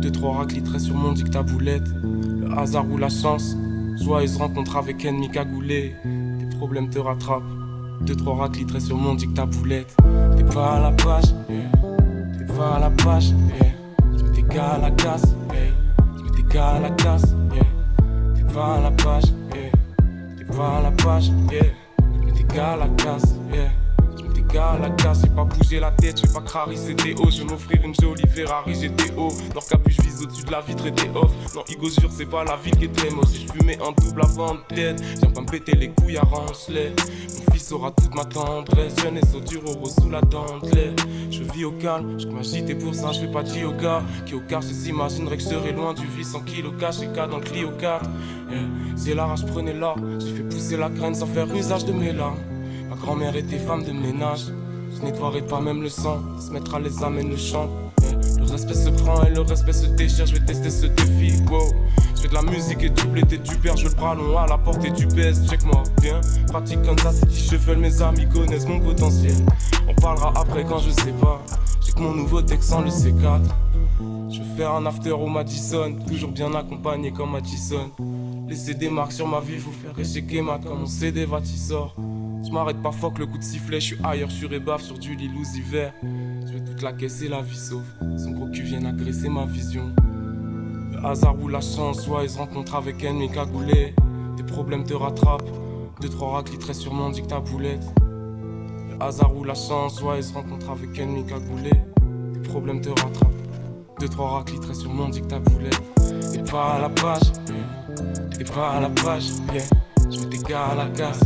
Deux, trois racliteraient sur mon dictaboulette. Le hasard ou la chance, soit ils se rencontrent avec ennemi cagoulé problème te rattrape. Deux, trois racliteraient sur mon dictaboulette. T'es pas à la page, t'es pas à la page. Je mets tes gars à la casse, je mets tes gars à la casse. T'es pas à la page, t'es pas à la page. Je mets tes gars à la casse la casse, j'ai pas bougé la tête, j'ai pas crariser des hauts, je vais m'offrir une jolie Ferrari GTO. Nord capuche vise au-dessus de la vitre et t'es off. Non, Igo sûr, c'est pas la ville qui très Si je fumais un double avant de tête, j'aime pas me péter les couilles à rancelet. Mon fils aura toute ma tendresse, jeunesse au dur au sous la dentelette. Je vis au calme, je m'agite et pour ça je fais pas de yoga. Qui au car, je s'imaginerait que je serais loin du vice 100 kg caché cas dans le Clio 4. Yeah. C'est la rage, prenez la, j'ai fait pousser la graine sans faire usage de mes larmes. Grand-mère était femme de ménage. Je nettoierai pas même le sang. Se mettra les amène le chant. Le respect se prend et le respect se déchire. Je vais tester ce défi. Wow. Je fais de la musique et du blé, du père. Je le bras long à la portée du PS. Check-moi bien. Pratique comme ça, si je fais mes amis connaissent mon potentiel. On parlera après quand je sais pas. J'ai que mon nouveau texte le C4. Je vais faire un after au Madison, toujours bien accompagné comme Madison. Laissez des marques sur ma vie, vous faire échequer ma comme mon CD va sort. Je m'arrête parfois que le coup de sifflet, je suis ailleurs sur ébaf sur du lit hiver. Je vais toute la caisse et la vie sauf. Son gros cul vient agresser ma vision. Le hasard ou la chance, soit ils se rencontrent avec ennemi cagoulé. Des problèmes te rattrapent. Deux, trois raclis très sûrement dit que ta boulette. Le hasard ou la chance, soit ils se rencontrent avec ennemi cagoulé. Des problèmes te rattrapent. Deux, trois raclis très sûrement dit que ta boulette. T'es pas à la page, t'es pas à la page, yeah. Je mets tes gars à la casse.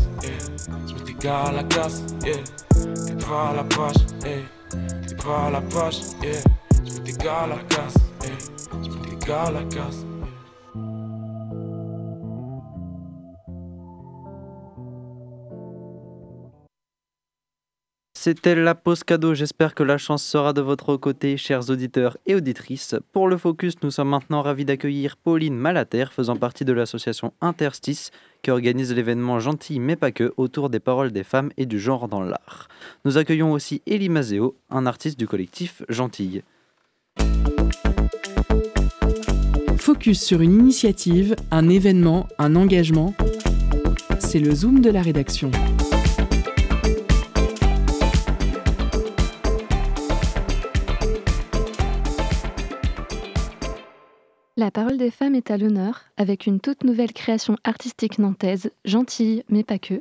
C'était la pause cadeau, j'espère que la chance sera de votre côté, chers auditeurs et auditrices. Pour le focus, nous sommes maintenant ravis d'accueillir Pauline Malater, faisant partie de l'association Interstice, qui organise l'événement Gentil mais pas que autour des paroles des femmes et du genre dans l'art. Nous accueillons aussi Elie Mazeo, un artiste du collectif Gentille. Focus sur une initiative, un événement, un engagement. C'est le zoom de la rédaction. La parole des femmes est à l'honneur avec une toute nouvelle création artistique nantaise, gentille mais pas que.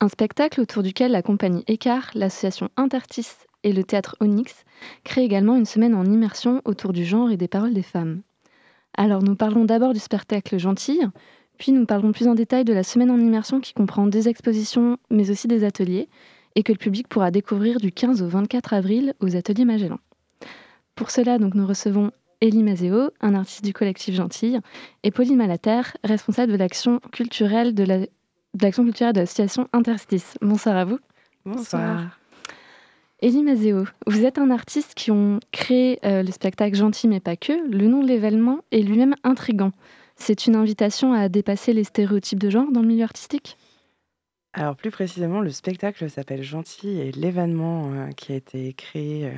Un spectacle autour duquel la compagnie Écart, l'association Intertis et le théâtre Onyx créent également une semaine en immersion autour du genre et des paroles des femmes. Alors nous parlons d'abord du spectacle Gentille, puis nous parlerons plus en détail de la semaine en immersion qui comprend des expositions mais aussi des ateliers et que le public pourra découvrir du 15 au 24 avril aux ateliers Magellan. Pour cela, donc, nous recevons Elie Mazeo, un artiste du collectif Gentille, et Pauline Malater, responsable de l'action culturelle de l'action culturelle de l'association Interstice. Bonsoir à vous. Bonsoir. Elie Mazeo, vous êtes un artiste qui ont créé euh, le spectacle Gentil mais pas que. Le nom de l'événement est lui-même intrigant. C'est une invitation à dépasser les stéréotypes de genre dans le milieu artistique? Alors plus précisément, le spectacle s'appelle Gentil et l'événement euh, qui a été créé euh,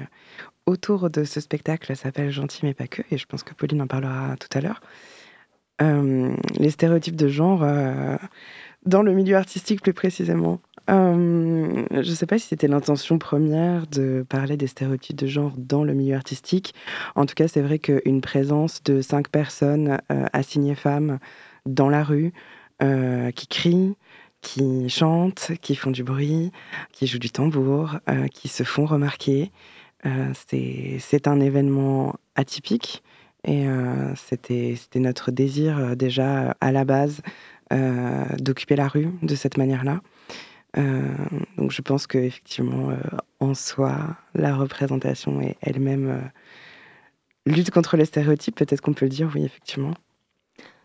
autour de ce spectacle s'appelle Gentil mais pas que, et je pense que Pauline en parlera tout à l'heure. Euh, les stéréotypes de genre euh, dans le milieu artistique plus précisément. Euh, je ne sais pas si c'était l'intention première de parler des stéréotypes de genre dans le milieu artistique. En tout cas, c'est vrai qu'une présence de cinq personnes assignées femmes dans la rue, qui crient, qui chantent, qui font du bruit, qui jouent du tambour, qui se font remarquer, euh, c'est un événement atypique et euh, c'était notre désir euh, déjà à la base d'occuper la rue de cette manière-là. donc je pense qu'effectivement, en soi, la représentation est elle-même lutte contre les stéréotypes, peut-être qu'on peut le dire, oui, effectivement.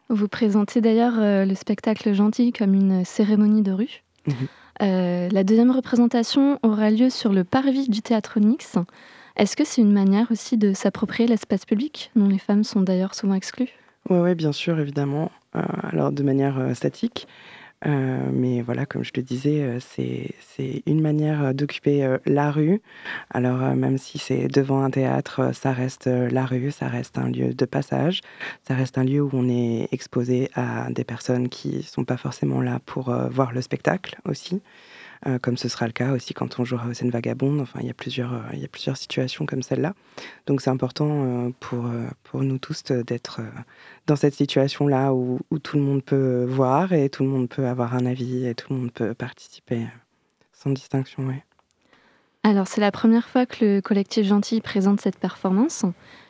Vous présentez d'ailleurs le spectacle gentil comme une cérémonie de rue. Mhm. Euh, la deuxième représentation aura lieu sur le parvis du théâtre Onyx. Est-ce que c'est une manière aussi de s'approprier l'espace public, dont les femmes sont d'ailleurs souvent exclues? Oui, ouais, bien sûr, évidemment. Euh, alors de manière euh, mais voilà, comme je le disais, c'est une manière d'occuper la rue. Alors même si c'est devant un théâtre, ça reste la rue, ça reste un lieu de passage, ça reste un lieu où on est exposé à des personnes qui ne sont pas forcément là pour voir le spectacle aussi. Comme ce sera le cas aussi quand on jouera au scène vagabonde. Enfin, il y a plusieurs, il y a plusieurs situations comme celle-là. Donc, c'est important pour, pour nous tous d'être dans cette situation-là où, où, tout le monde peut voir et tout le monde peut avoir un avis et tout le monde peut participer sans distinction. Ouais. Alors, c'est la première fois que le collectif Gentil présente cette performance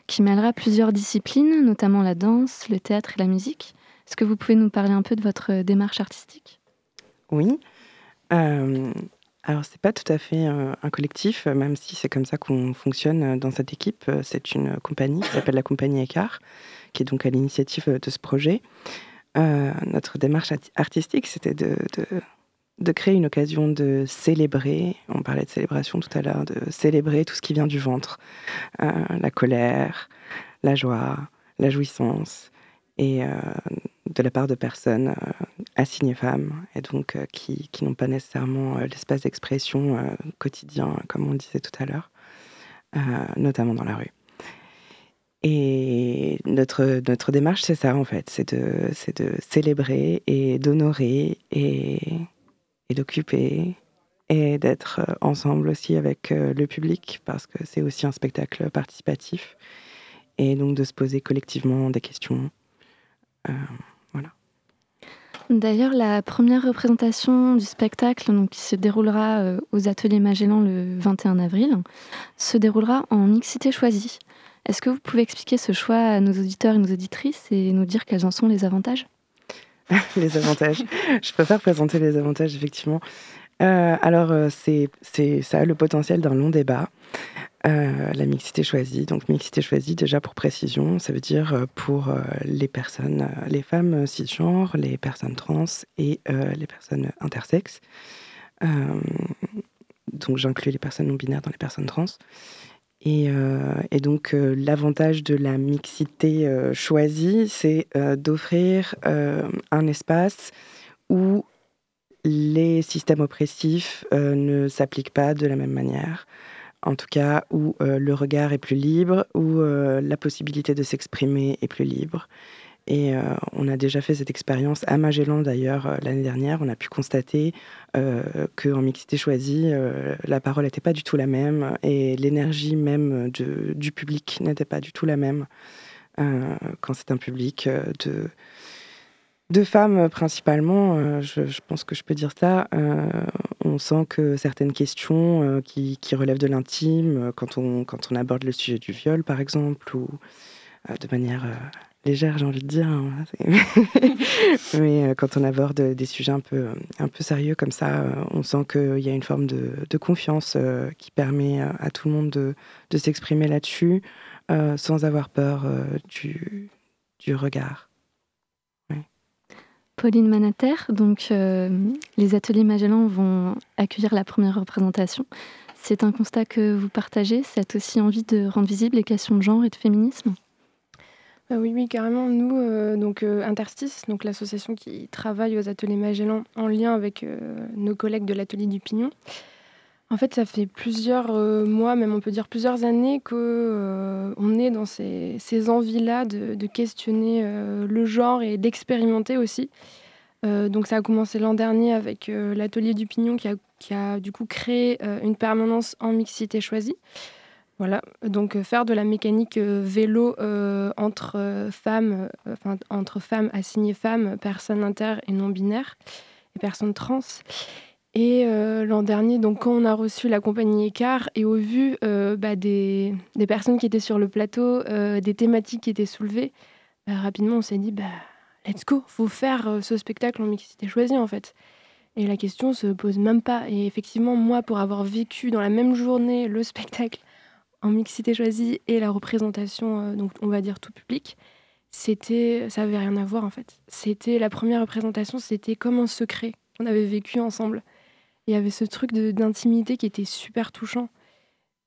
qui mêlera plusieurs disciplines, notamment la danse, le théâtre et la musique. Est-ce que vous pouvez nous parler un peu de votre démarche artistique? Oui. Euh, alors, c'est pas tout à fait euh, un collectif, même si c'est comme ça qu'on fonctionne dans cette équipe. C'est une compagnie qui s'appelle la Compagnie Écart, qui est donc à l'initiative de ce projet. Euh, notre démarche artistique, c'était de, de créer une occasion de célébrer, on parlait de célébration tout à l'heure, de célébrer tout ce qui vient du ventre, euh, la colère, la joie, la jouissance, et euh, de la part de personnes euh, assignées femmes, et donc qui, qui n'ont pas nécessairement l'espace d'expression quotidien, comme on disait tout à l'heure, notamment dans la rue. Et notre, notre démarche, c'est ça en fait, c'est de, de célébrer et d'honorer et, et d'occuper et d'être ensemble aussi avec le public parce que c'est aussi un spectacle participatif et donc de se poser collectivement des questions. Euh. D'ailleurs, la première représentation du spectacle qui se déroulera euh, aux ateliers Magellan le 21 avril se déroulera en mixité choisie. Est-ce que vous pouvez expliquer ce choix à nos auditeurs et nos auditrices et nous dire quels en sont les avantages? Les avantages. Je préfère présenter les avantages, effectivement. Euh, alors, euh, c'est, ça le potentiel d'un long débat. Euh, la mixité choisie. Donc, mixité choisie, déjà pour précision, ça veut dire pour les personnes, les femmes cisgenres, les personnes trans et les personnes intersexes. donc, j'inclus les personnes non binaires dans les personnes trans. Euh, et, donc, euh, l'avantage de la mixité euh, choisie, c'est d'offrir un espace où les systèmes oppressifs ne s'appliquent pas de la même manière. En tout cas, où le regard est plus libre, où la possibilité de s'exprimer est plus libre. Et euh, on a déjà fait cette expérience à Magellan d'ailleurs euh, l'année dernière. On a pu constater euh, qu'en mixité choisie, la parole n'était pas du tout la même et l'énergie même du public n'était pas du tout la même quand c'est un public de, de femmes principalement. Je, pense que je peux dire ça. on sent que certaines questions qui, relèvent de l'intime, quand on, quand on aborde le sujet du viol par exemple, ou de manière légère, j'ai envie de dire. Hein, Mais euh, quand on aborde des sujets un peu, un peu sérieux comme ça, euh, on sent qu'il y a une forme de, confiance euh, qui permet à tout le monde de, de s'exprimer là-dessus sans avoir peur du, du regard. Pauline Manater, donc les ateliers Magellan vont accueillir la première représentation. C'est un constat que vous partagez, c'est aussi envie de rendre visible les questions de genre et de féminisme? Ah oui, oui, carrément. Nous, euh, donc euh, Interstice, donc l'association qui travaille aux ateliers Magellan en lien avec euh, nos collègues de l'atelier du Pignon. En fait, ça fait plusieurs mois, même on peut dire plusieurs années, que on est dans ces, envies-là de, questionner le genre et d'expérimenter aussi. donc ça a commencé l'an dernier avec l'atelier du Pignon qui a, du coup créé une permanence en mixité choisie. Voilà, donc euh, faire de la mécanique euh, vélo euh, entre femmes, enfin entre femmes assignées femmes, personnes inter et non binaires et personnes trans. Et l'an dernier, donc quand on a reçu la compagnie Écart et au vu bah, des, personnes qui étaient sur le plateau, des thématiques qui étaient soulevées, bah, rapidement on s'est dit bah let's go, faut faire ce spectacle en mixité choisie en fait. Et la question se pose même pas. Et effectivement, moi, pour avoir vécu dans la même journée le spectacle en mixité choisie et la représentation, euh, donc on va dire tout public, c'était, ça avait rien à voir en fait. C'était la première représentation, c'était comme un secret qu'on avait vécu ensemble. Il y avait ce truc d'intimité qui était super touchant.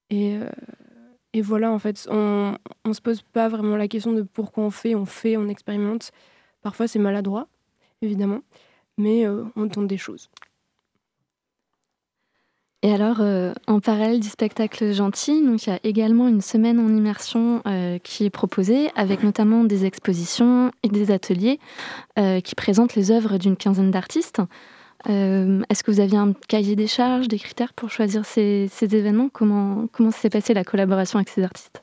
Et, euh, voilà, en fait, on ne se pose pas vraiment la question de pourquoi on fait, on fait, on expérimente. Parfois c'est maladroit, évidemment, mais euh, on tente des choses. Et alors, euh, en parallèle du spectacle gentil, donc il y a également une semaine en immersion qui est proposée, avec notamment des expositions et des ateliers qui présentent les œuvres d'une quinzaine d'artistes. Est-ce que vous aviez un cahier des charges, des critères pour choisir ces, événements? Comment, s'est passée la collaboration avec ces artistes?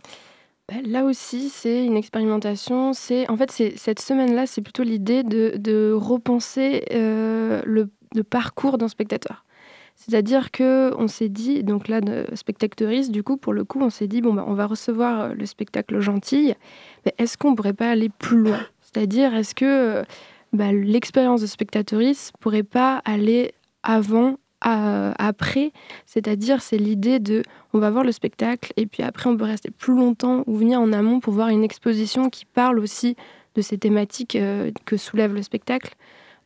Ben, Là aussi, c'est une expérimentation. C'est en fait, cette semaine-là, c'est plutôt l'idée de, de repenser le, le parcours d'un spectateur. C'est-à-dire que on s'est dit, donc là, spectatrice, du coup, pour le coup, on s'est dit, bon, bah, on va recevoir euh, le spectacle gentil, mais est-ce qu'on pourrait pas aller plus loin? C'est-à-dire, est-ce que euh, bah, l'expérience de spectatrice pourrait pas aller avant, après C'est-à-dire, c'est l'idée de, on va voir le spectacle, et puis après, on peut rester plus longtemps ou venir en amont pour voir une exposition qui parle aussi de ces thématiques euh, que soulève le spectacle.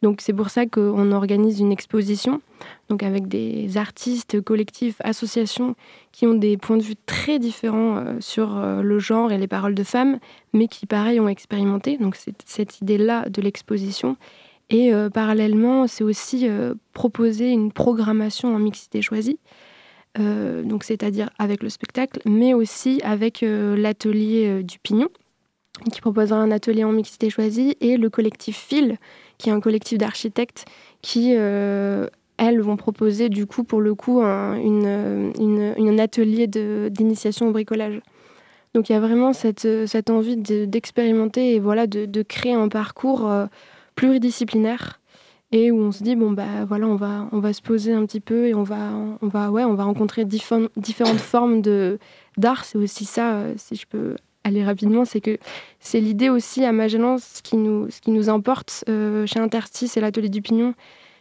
Donc c'est pour ça qu'on organise une exposition, donc avec des artistes, collectifs, associations qui ont des points de vue très différents euh, sur euh, le genre et les paroles de femmes, mais qui pareil ont expérimenté. Donc cette idée-là de l'exposition. Et euh, parallèlement, c'est aussi proposer une programmation en mixité choisie. donc c'est-à-dire avec le spectacle, mais aussi avec l'atelier du Pignon, qui proposera un atelier en mixité choisie, et le collectif Phil, qui est un collectif d'architectes qui, elles, vont proposer du coup, pour le coup, un, une, atelier d'initiation au bricolage. Donc il y a vraiment cette, cette envie d'expérimenter et voilà, de, de, créer un parcours pluridisciplinaire et où on se dit bon bah voilà on va on va se poser un petit peu et on va on va ouais on va rencontrer différentes formes de d'art c'est aussi ça euh, si je peux aller rapidement c'est que c'est l'idée aussi à Magellan ce qui nous ce qui nous importe euh, chez Interstice et l'atelier du Pignon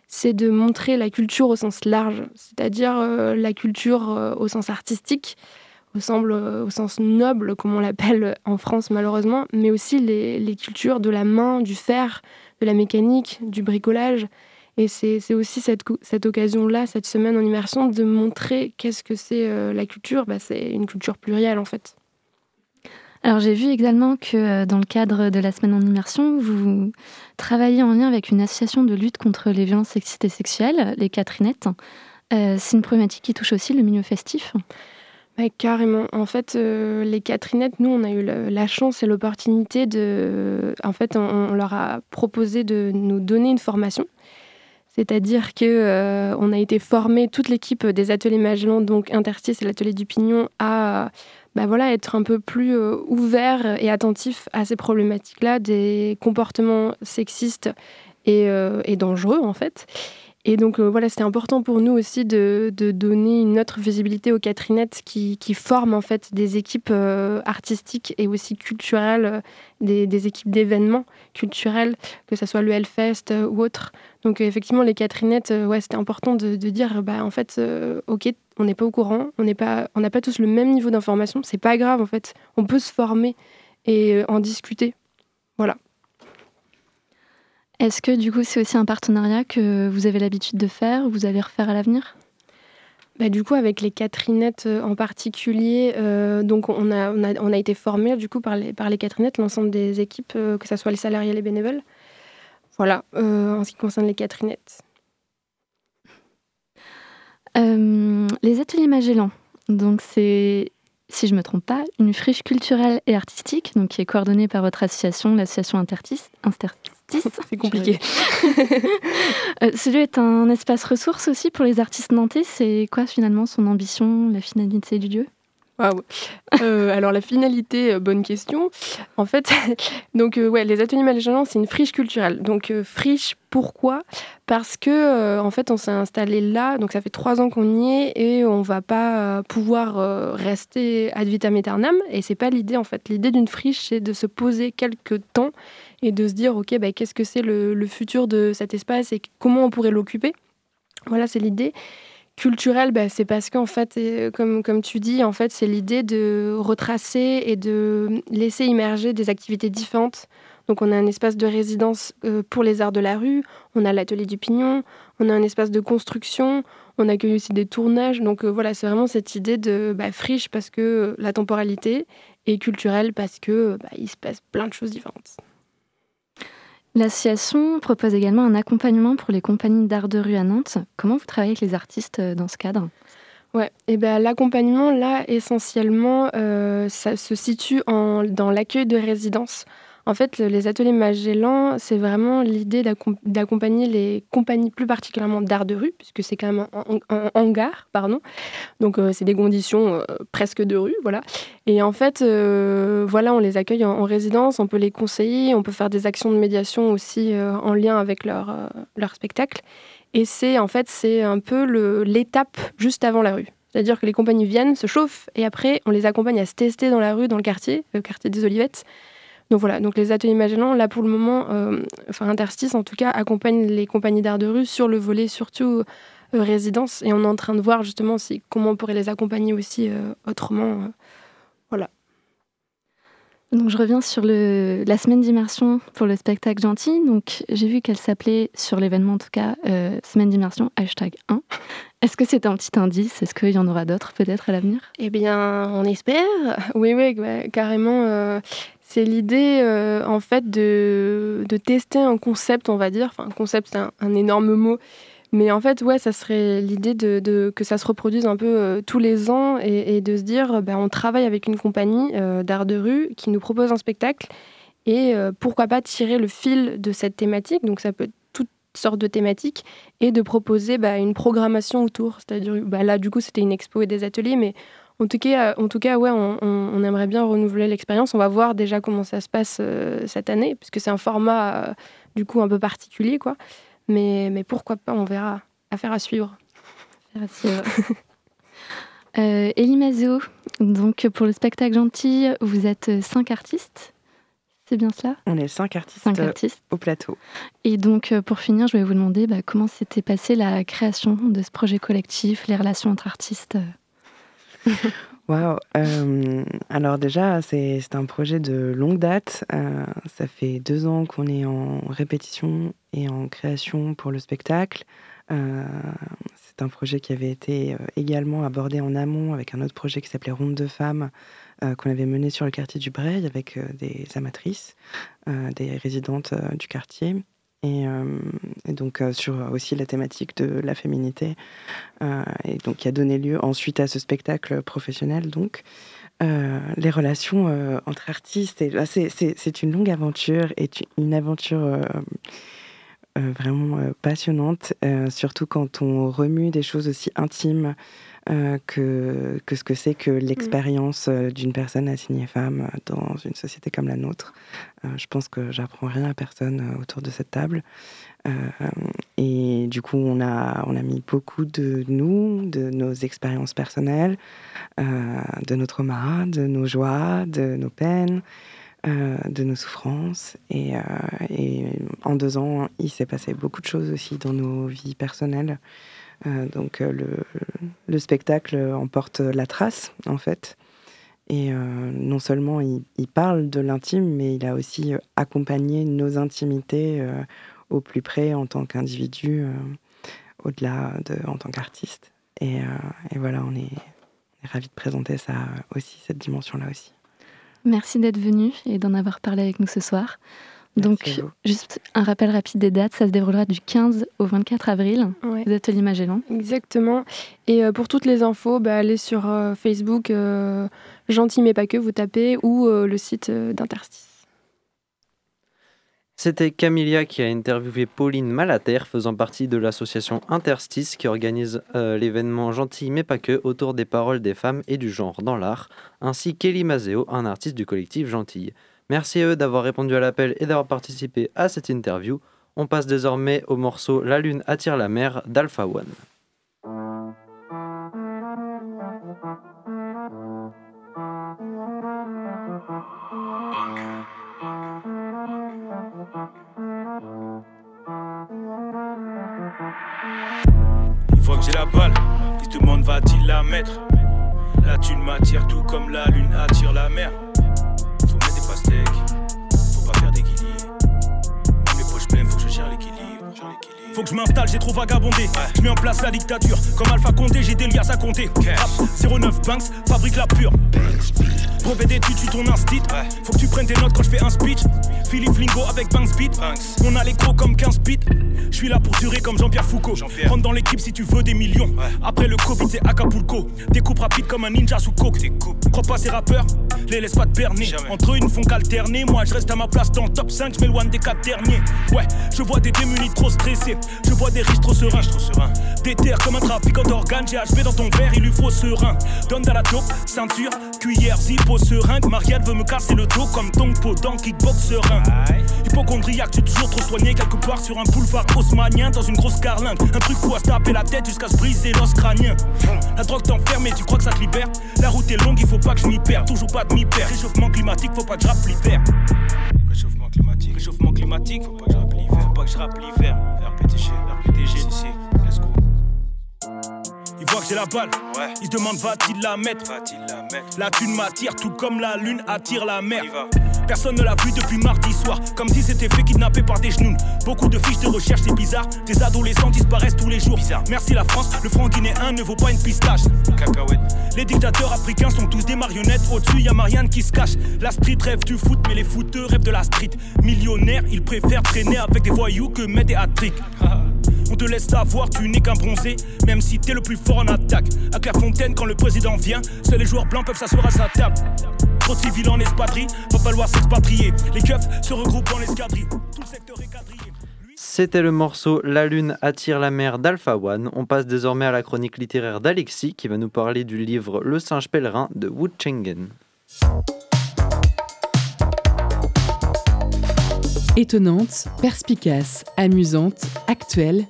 c'est de montrer la culture au sens large c'est-à-dire euh, la culture au sens artistique au, sens noble, comme on l'appelle en France malheureusement, mais aussi les, les cultures de la main, du fer, de la mécanique, du bricolage. Et c'est aussi cette, cette occasion-là, cette semaine en immersion, de montrer qu'est-ce que c'est euh, la culture. Bah, c'est une culture plurielle en fait. Alors j'ai vu également que euh, dans le cadre de la semaine en immersion, vous travaillez en lien avec une association de lutte contre les violences sexistes et sexuelles, les Catherinettes. Euh, c'est une problématique qui touche aussi le milieu festif carrément. En fait, euh, les Catherinettes, nous, on a eu la, chance et l'opportunité de. En fait, on, leur a proposé de nous donner une formation. C'est-à-dire que on a été formé, toute l'équipe des ateliers Magellan, donc Interstice et l'atelier du Pignon, à bah voilà, être un peu plus euh, ouvert et attentif à ces problématiques-là, des comportements sexistes et, et dangereux, en fait. Et donc euh, voilà, c'était important pour nous aussi de, donner une autre visibilité aux Catherinettes qui, forment en fait des équipes euh, artistiques et aussi culturelles, euh, des, équipes d'événements culturels, que ce soit le Hellfest ou autre. Donc effectivement, les Catherinettes, ouais, c'était important de, dire, bah en fait, ok, on n'est pas au courant, on n'a pas tous le même niveau d'information, c'est pas grave en fait, on peut se former et en discuter. Voilà. Est-ce que du coup c'est aussi un partenariat que vous avez l'habitude de faire, ou vous allez refaire à l'avenir? Bah, du coup, avec les Catherinettes euh, en particulier, euh, donc on a, on, a, on a, été formés du coup par les, par les Catherinettes, l'ensemble des équipes, euh, que ce soit les salariés et les bénévoles. Voilà, en ce qui concerne les Catherinettes. les ateliers Magellan, donc c'est si je ne me trompe pas, une friche culturelle et artistique, donc qui est coordonnée par votre association, l'association Intertis. C'est compliqué. euh, celui est un espace ressource aussi pour les artistes nantais. C'est quoi finalement son ambition, la finalité du lieu? Euh, alors la finalité, euh, bonne question. En fait, donc euh, ouais, les ateliers Magellan, c'est une friche culturelle. Donc friche, pourquoi? Parce que en fait, on s'est installé là. Donc ça fait trois ans qu'on y est et on va pas pouvoir rester ad vitam aeternam. Et c'est pas l'idée en fait. L'idée d'une friche, c'est de se poser quelques temps et de se dire ok, bah, qu'est-ce que c'est le futur de cet espace et comment on pourrait l'occuper? Voilà, c'est l'idée. Culturel, bah, c'est parce qu'en fait, comme, comme tu dis, en fait, c'est l'idée de retracer et de laisser immerger des activités différentes. Donc, on a un espace de résidence euh, pour les arts de la rue, on a l'atelier du pignon, on a un espace de construction, on accueille aussi des tournages. Donc, euh, voilà, c'est vraiment cette idée de bah, friche parce que la temporalité et culturelle parce que bah, il se passe plein de choses différentes. L'association propose également un accompagnement pour les compagnies d'art de rue à Nantes. Comment vous travaillez avec les artistes euh, dans ce cadre? Ouais, et ben l'accompagnement là essentiellement, euh, ça se situe dans l'accueil de résidences. En fait, les ateliers Magellan, c'est vraiment l'idée d'accompagner les compagnies, plus particulièrement d'art de rue, puisque c'est quand même un, hangar, pardon. Donc, euh, c'est des conditions euh, presque de rue, voilà. Et en fait, euh, voilà, on les accueille en, résidence, on peut les conseiller, on peut faire des actions de médiation aussi en lien avec leur, leur spectacle. Et c'est en fait, c'est un peu l'étape juste avant la rue. C'est-à-dire que les compagnies viennent, se chauffent, et après, on les accompagne à se tester dans la rue, dans le quartier, le quartier des Olivettes. Donc voilà, donc les ateliers Magellan, là pour le moment, euh, enfin Interstice en tout cas, accompagne les compagnies d'art de rue sur le volet surtout euh, résidence et on est en train de voir justement si, comment on pourrait les accompagner aussi euh, autrement. voilà. Donc je reviens sur le, la semaine d'immersion pour le spectacle gentil. Donc j'ai vu qu'elle s'appelait sur l'événement en tout cas semaine d'immersion hashtag 1. Est-ce que c'est un petit indice? Est-ce qu'il y en aura d'autres peut-être à l'avenir? Eh bien on espère. Oui oui bah, carrément. C'est l'idée, euh, en fait, de, tester un concept, on va dire. Enfin, concept, c'est un, énorme mot. Mais en fait, ouais, ça serait l'idée de, que ça se reproduise un peu tous les ans et, de se dire, ben, on travaille avec une compagnie d'art de rue qui nous propose un spectacle et pourquoi pas tirer le fil de cette thématique. Donc ça peut être toutes sortes de thématiques et de proposer bah, une programmation autour. C'est-à-dire, bah, là, du coup, c'était une expo et des ateliers, mais en tout cas, en tout cas ouais, on, aimerait bien renouveler l'expérience. On va voir déjà comment ça se passe euh, cette année, puisque c'est un format euh, du coup un peu particulier, quoi. Mais, mais pourquoi pas, on verra. Affaire à suivre. Affaire à suivre. euh, Elie Mazzo, donc pour le spectacle gentil, vous êtes cinq artistes. C'est bien cela? On est cinq artistes, cinq artistes, au plateau. Et donc, pour finir, je vais vous demander bah, comment s'était passée la création de ce projet collectif, les relations entre artistes Waouh euh, Alors déjà, c'est un projet de longue date. Euh, ça fait deux ans qu'on est en répétition et en création pour le spectacle. Euh, c'est un projet qui avait été également abordé en amont avec un autre projet qui s'appelait Ronde de femmes, qu'on avait mené sur le quartier du Breil avec des amatrices, des résidentes du quartier. Euh, et, donc euh, sur aussi la thématique de la féminité, euh, et donc qui a donné lieu ensuite à ce spectacle professionnel. Donc les relations entre artistes, ah, c'est une longue aventure et une aventure vraiment passionnante, surtout quand on remue des choses aussi intimes euh, que, que ce que c'est que l'expérience euh, d'une personne assignée femme euh, dans une société comme la nôtre. je pense que j'apprends rien à personne autour de cette table. et du coup, on a, on a mis beaucoup de nous, de nos expériences personnelles, de nos traumas, de nos joies, de nos peines. de nos souffrances. Et, et, en deux ans, il s'est passé beaucoup de choses aussi dans nos vies personnelles. Euh, donc euh, le, spectacle emporte la trace, en fait. Et euh, non seulement il, parle de l'intime, mais il a aussi accompagné nos intimités au plus près en tant qu'individu, au-delà de en tant qu'artiste. Et, voilà, on est, on est ravis de présenter ça aussi, cette dimension-là aussi. Merci d'être venu et d'en avoir parlé avec nous ce soir. Donc, juste un rappel rapide des dates, ça se déroulera du 15 au 24 avril, ouais. aux ateliers Magellan. Exactement. Et euh, pour toutes les infos, bah, allez sur euh, Facebook, euh, Gentil mais pas que, vous tapez, ou le site d'Interstice. C'était Camilia qui a interviewé Pauline Malater, faisant partie de l'association Interstice qui organise l'événement Gentil mais pas que autour des paroles des femmes et du genre dans l'art, ainsi qu'Elie Mazeo, un artiste du collectif Gentille. Merci à eux d'avoir répondu à l'appel et d'avoir participé à cette interview. On passe désormais au morceau La Lune attire la mer d'Alpha One. J'ai la balle, il se demande va-t-il la mettre? La thune m'attire tout comme la lune attire la mer. Faut pas faire des Mes poches pleines, faut que je gère l'équilibre. Faut que je m'installe, j'ai trop vagabondé. Je mets en place la dictature. Comme Alpha Condé, j'ai des liasses à compter. 09 Banks, fabrique la pure. Brevet d'études, tu ton instit. Faut que tu prennes tes notes quand je fais un speech. Philippe Lingo avec Banks Beat. On a les gros comme 15 bits. Je suis là pour durer comme Jean-Pierre Foucault. Rentre dans l'équipe si tu veux des millions. Après le Covid, c'est Acapulco. Découpe rapide comme un ninja sous coke. Crois pas ces rappeurs, les laisse pas te berner. Entre eux, ils ne font qu'alterner. Moi, je reste à ma place dans le top 5. Je m'éloigne des 4 derniers. Ouais, je vois des démunis trop stressés. Je vois des riches trop sereins. Trop serein. Des terres comme un trafiquant d'organes. J'ai HP dans ton verre, il lui faut serein. Donne dans la dope, ceinture, cuillère, zippo, seringue. Marielle veut me casser le dos comme ton pot dans kickbox serein. Hypochondriaque, tu toujours trop soigné quelque part sur un boulevard haussmanien dans une grosse carlingue. Un truc fou à se taper la tête jusqu'à se briser l'os crânien. La drogue t'enferme et tu crois que ça te libère. La route est longue, il faut pas que je m'y perde. Toujours pas de m'y perdre. Réchauffement climatique, faut pas que je rappe l'hiver. Réchauffement climatique, réchauffement climatique, faut pas que je rappe l'hiver. Faut pas que je rappe l'hiver. RPTG, RPTG, si, let's go. Il voit que j'ai la balle, ouais. il se demande va-t-il la mettre? Va-t-il la mettre? La thune m'attire tout comme la lune attire la mer. Personne ne l'a vu depuis mardi soir, comme si c'était fait kidnapper par des genoux. Beaucoup de fiches de recherche, c'est bizarre. Des adolescents disparaissent tous les jours. Bizarre. Merci la France, le franc guinéen ne vaut pas une pistache. Cacahuète. Les dictateurs africains sont tous des marionnettes. Au-dessus, y a Marianne qui se cache. La street rêve du foot, mais les footeux rêvent de la street. Millionnaires, ils préfèrent traîner avec des voyous que mettre des hat On te laisse savoir, tu n'es qu'un bronzé, même si t'es le plus fort en attaque. À Clairefontaine, quand le président vient, seuls les joueurs blancs peuvent s'asseoir à sa table. Trop de civils en espadrille, va falloir s'expatrier. Les keufs se regroupent en escadrille. Tout le secteur est quadrillé. C'était le morceau La Lune attire la mer d'Alpha One. On passe désormais à la chronique littéraire d'Alexis qui va nous parler du livre Le singe pèlerin de Wu Chengen. Étonnante, perspicace, amusante, actuelle,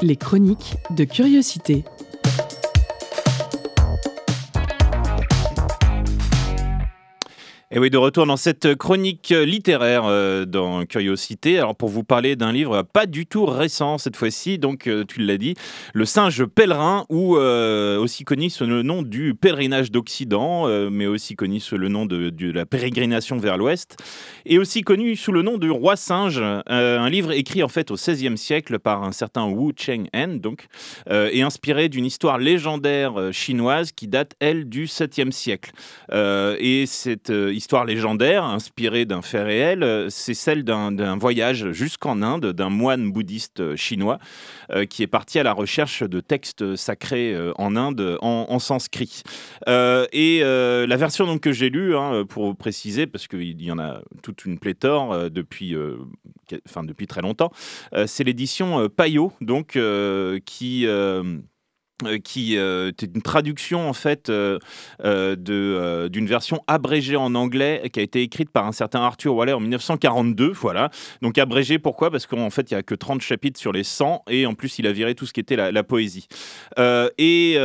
les chroniques de curiosité. Et oui, de retour dans cette chronique littéraire euh, dans Curiosité. Alors, pour vous parler d'un livre pas du tout récent cette fois-ci, donc euh, tu l'as dit, Le singe pèlerin, ou euh, aussi connu sous le nom du pèlerinage d'Occident, mais aussi connu sous le nom de, la pérégrination vers l'Ouest, et aussi connu sous le nom du Roi singe, un livre écrit en fait au XVIe siècle par un certain Wu Cheng-en, donc, et inspiré d'une histoire légendaire chinoise qui date, elle, du 7e siècle. et cette histoire légendaire, inspirée d'un fait réel, euh, c'est celle d'un voyage jusqu'en Inde d'un moine bouddhiste euh, chinois euh, qui est parti à la recherche de textes sacrés en Inde en, sanskrit. et la version que j'ai lue, hein, pour préciser, parce qu'il y en a toute une pléthore depuis, enfin, depuis très longtemps, c'est l'édition Payot, donc, qui euh, qui euh, était une traduction en fait euh, de d'une version abrégée en anglais qui a été écrite par un certain Arthur Waller en 1942 voilà. Donc abrégée pourquoi? Parce qu'en fait il y a que 30 chapitres sur les 100 et en plus il a viré tout ce qui était la, poésie. Et,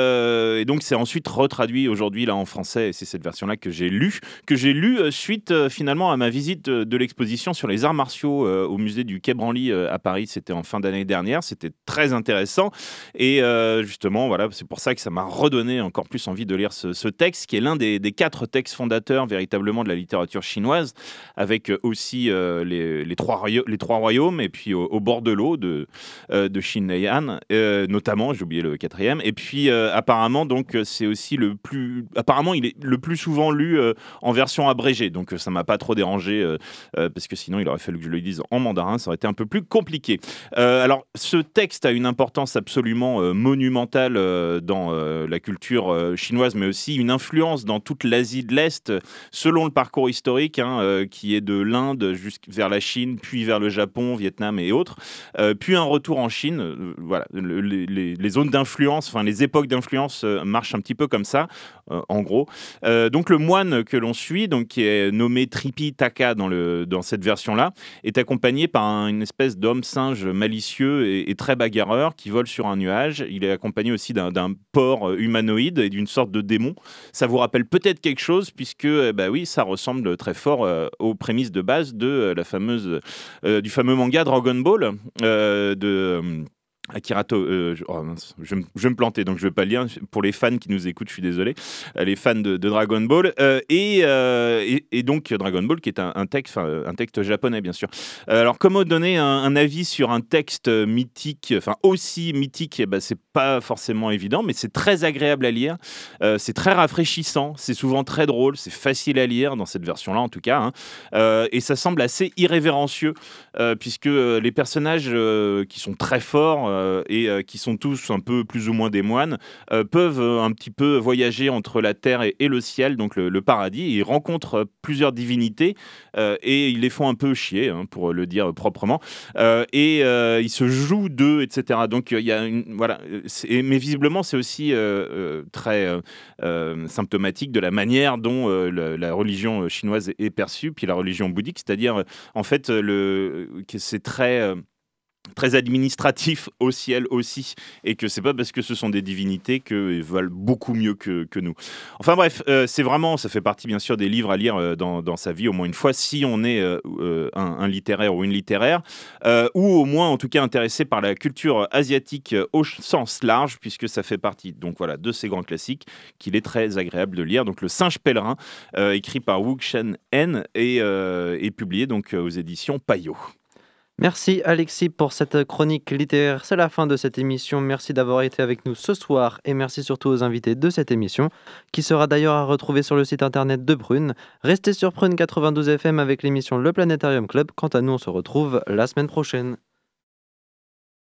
donc c'est ensuite retraduit aujourd'hui là en français et c'est cette version là que j'ai lu que j'ai lu suite finalement à ma visite de, l'exposition sur les arts martiaux au musée du Quai Branly à Paris. C'était en fin d'année dernière. C'était très intéressant. Et justement voilà, c'est pour ça que ça m'a redonné encore plus envie de lire ce, texte, qui est l'un des, quatre textes fondateurs véritablement de la littérature chinoise, avec euh, aussi euh, les, trois les trois royaumes, et puis au, bord de l'eau de, euh, de Xin euh, notamment, j'ai oublié le quatrième. Et puis apparemment, donc c'est aussi le plus, apparemment, il est le plus souvent lu en version abrégée, donc ça m'a pas trop dérangé parce que sinon il aurait fallu que je le lise en mandarin, ça aurait été un peu plus compliqué. alors, ce texte a une importance absolument monumentale euh, dans euh, la culture euh, chinoise, mais aussi une influence dans toute l'Asie de l'Est, selon le parcours historique, hein, qui est de l'Inde vers la Chine, puis vers le Japon, Vietnam et autres, puis un retour en Chine. voilà, les, zones d'influence, enfin les époques d'influence marchent un petit peu comme ça, en gros. donc le moine que l'on suit, donc qui est nommé Tripitaka dans, le, dans cette version-là, est accompagné par une espèce d'homme singe malicieux et, très bagarreur qui vole sur un nuage. Il est accompagné aussi d'un porc euh, humanoïde et d'une sorte de démon. Ça vous rappelle peut-être quelque chose, puisque eh bah oui, ça ressemble très fort euh, aux prémices de base de euh, la fameuse, du fameux manga Dragon Ball de Akirato, euh, oh je, me planter, donc je vais pas lire. Pour les fans qui nous écoutent, je suis désolé. Euh, les fans de, Dragon Ball. Euh, et, et, donc, Dragon Ball, qui est un, texte, un texte japonais, bien sûr. alors, comment donner un, avis sur un texte mythique, enfin aussi mythique? Eh ben, C'est pas forcément évident, mais c'est très agréable à lire. c'est très rafraîchissant, c'est souvent très drôle, c'est facile à lire, dans cette version-là en tout cas. Hein. et ça semble assez irrévérencieux, puisque les personnages qui sont très forts, euh, et euh, qui sont tous un peu plus ou moins des moines, euh, peuvent un petit peu voyager entre la terre et, le ciel, donc le, paradis. Ils rencontrent plusieurs divinités et ils les font un peu chier, hein, pour le dire proprement. et ils se jouent d'eux, etc. Donc il y a voilà. Mais visiblement, c'est aussi très symptomatique de la manière dont la, religion chinoise est perçue, puis la religion bouddhique, c'est-à-dire en fait le, c'est très très administratif au ciel aussi, et que c'est pas parce que ce sont des divinités qu'ils valent beaucoup mieux que, nous. Enfin bref, euh, c'est vraiment, ça fait partie bien sûr des livres à lire euh, dans, dans, sa vie au moins une fois, si on est euh, un, littéraire ou une littéraire, ou au moins en tout cas intéressé par la culture asiatique au sens large, puisque ça fait partie donc voilà de ces grands classiques qu'il est très agréable de lire. Donc le Singe pèlerin, écrit par Wu Shen En et, et publié donc aux éditions Payot. Merci Alexis pour cette chronique littéraire. C'est la fin de cette émission. Merci d'avoir été avec nous ce soir et merci surtout aux invités de cette émission qui sera d'ailleurs à retrouver sur le site internet de Prune. Restez sur Prune 92 FM avec l'émission Le Planétarium Club. Quant à nous, on se retrouve la semaine prochaine.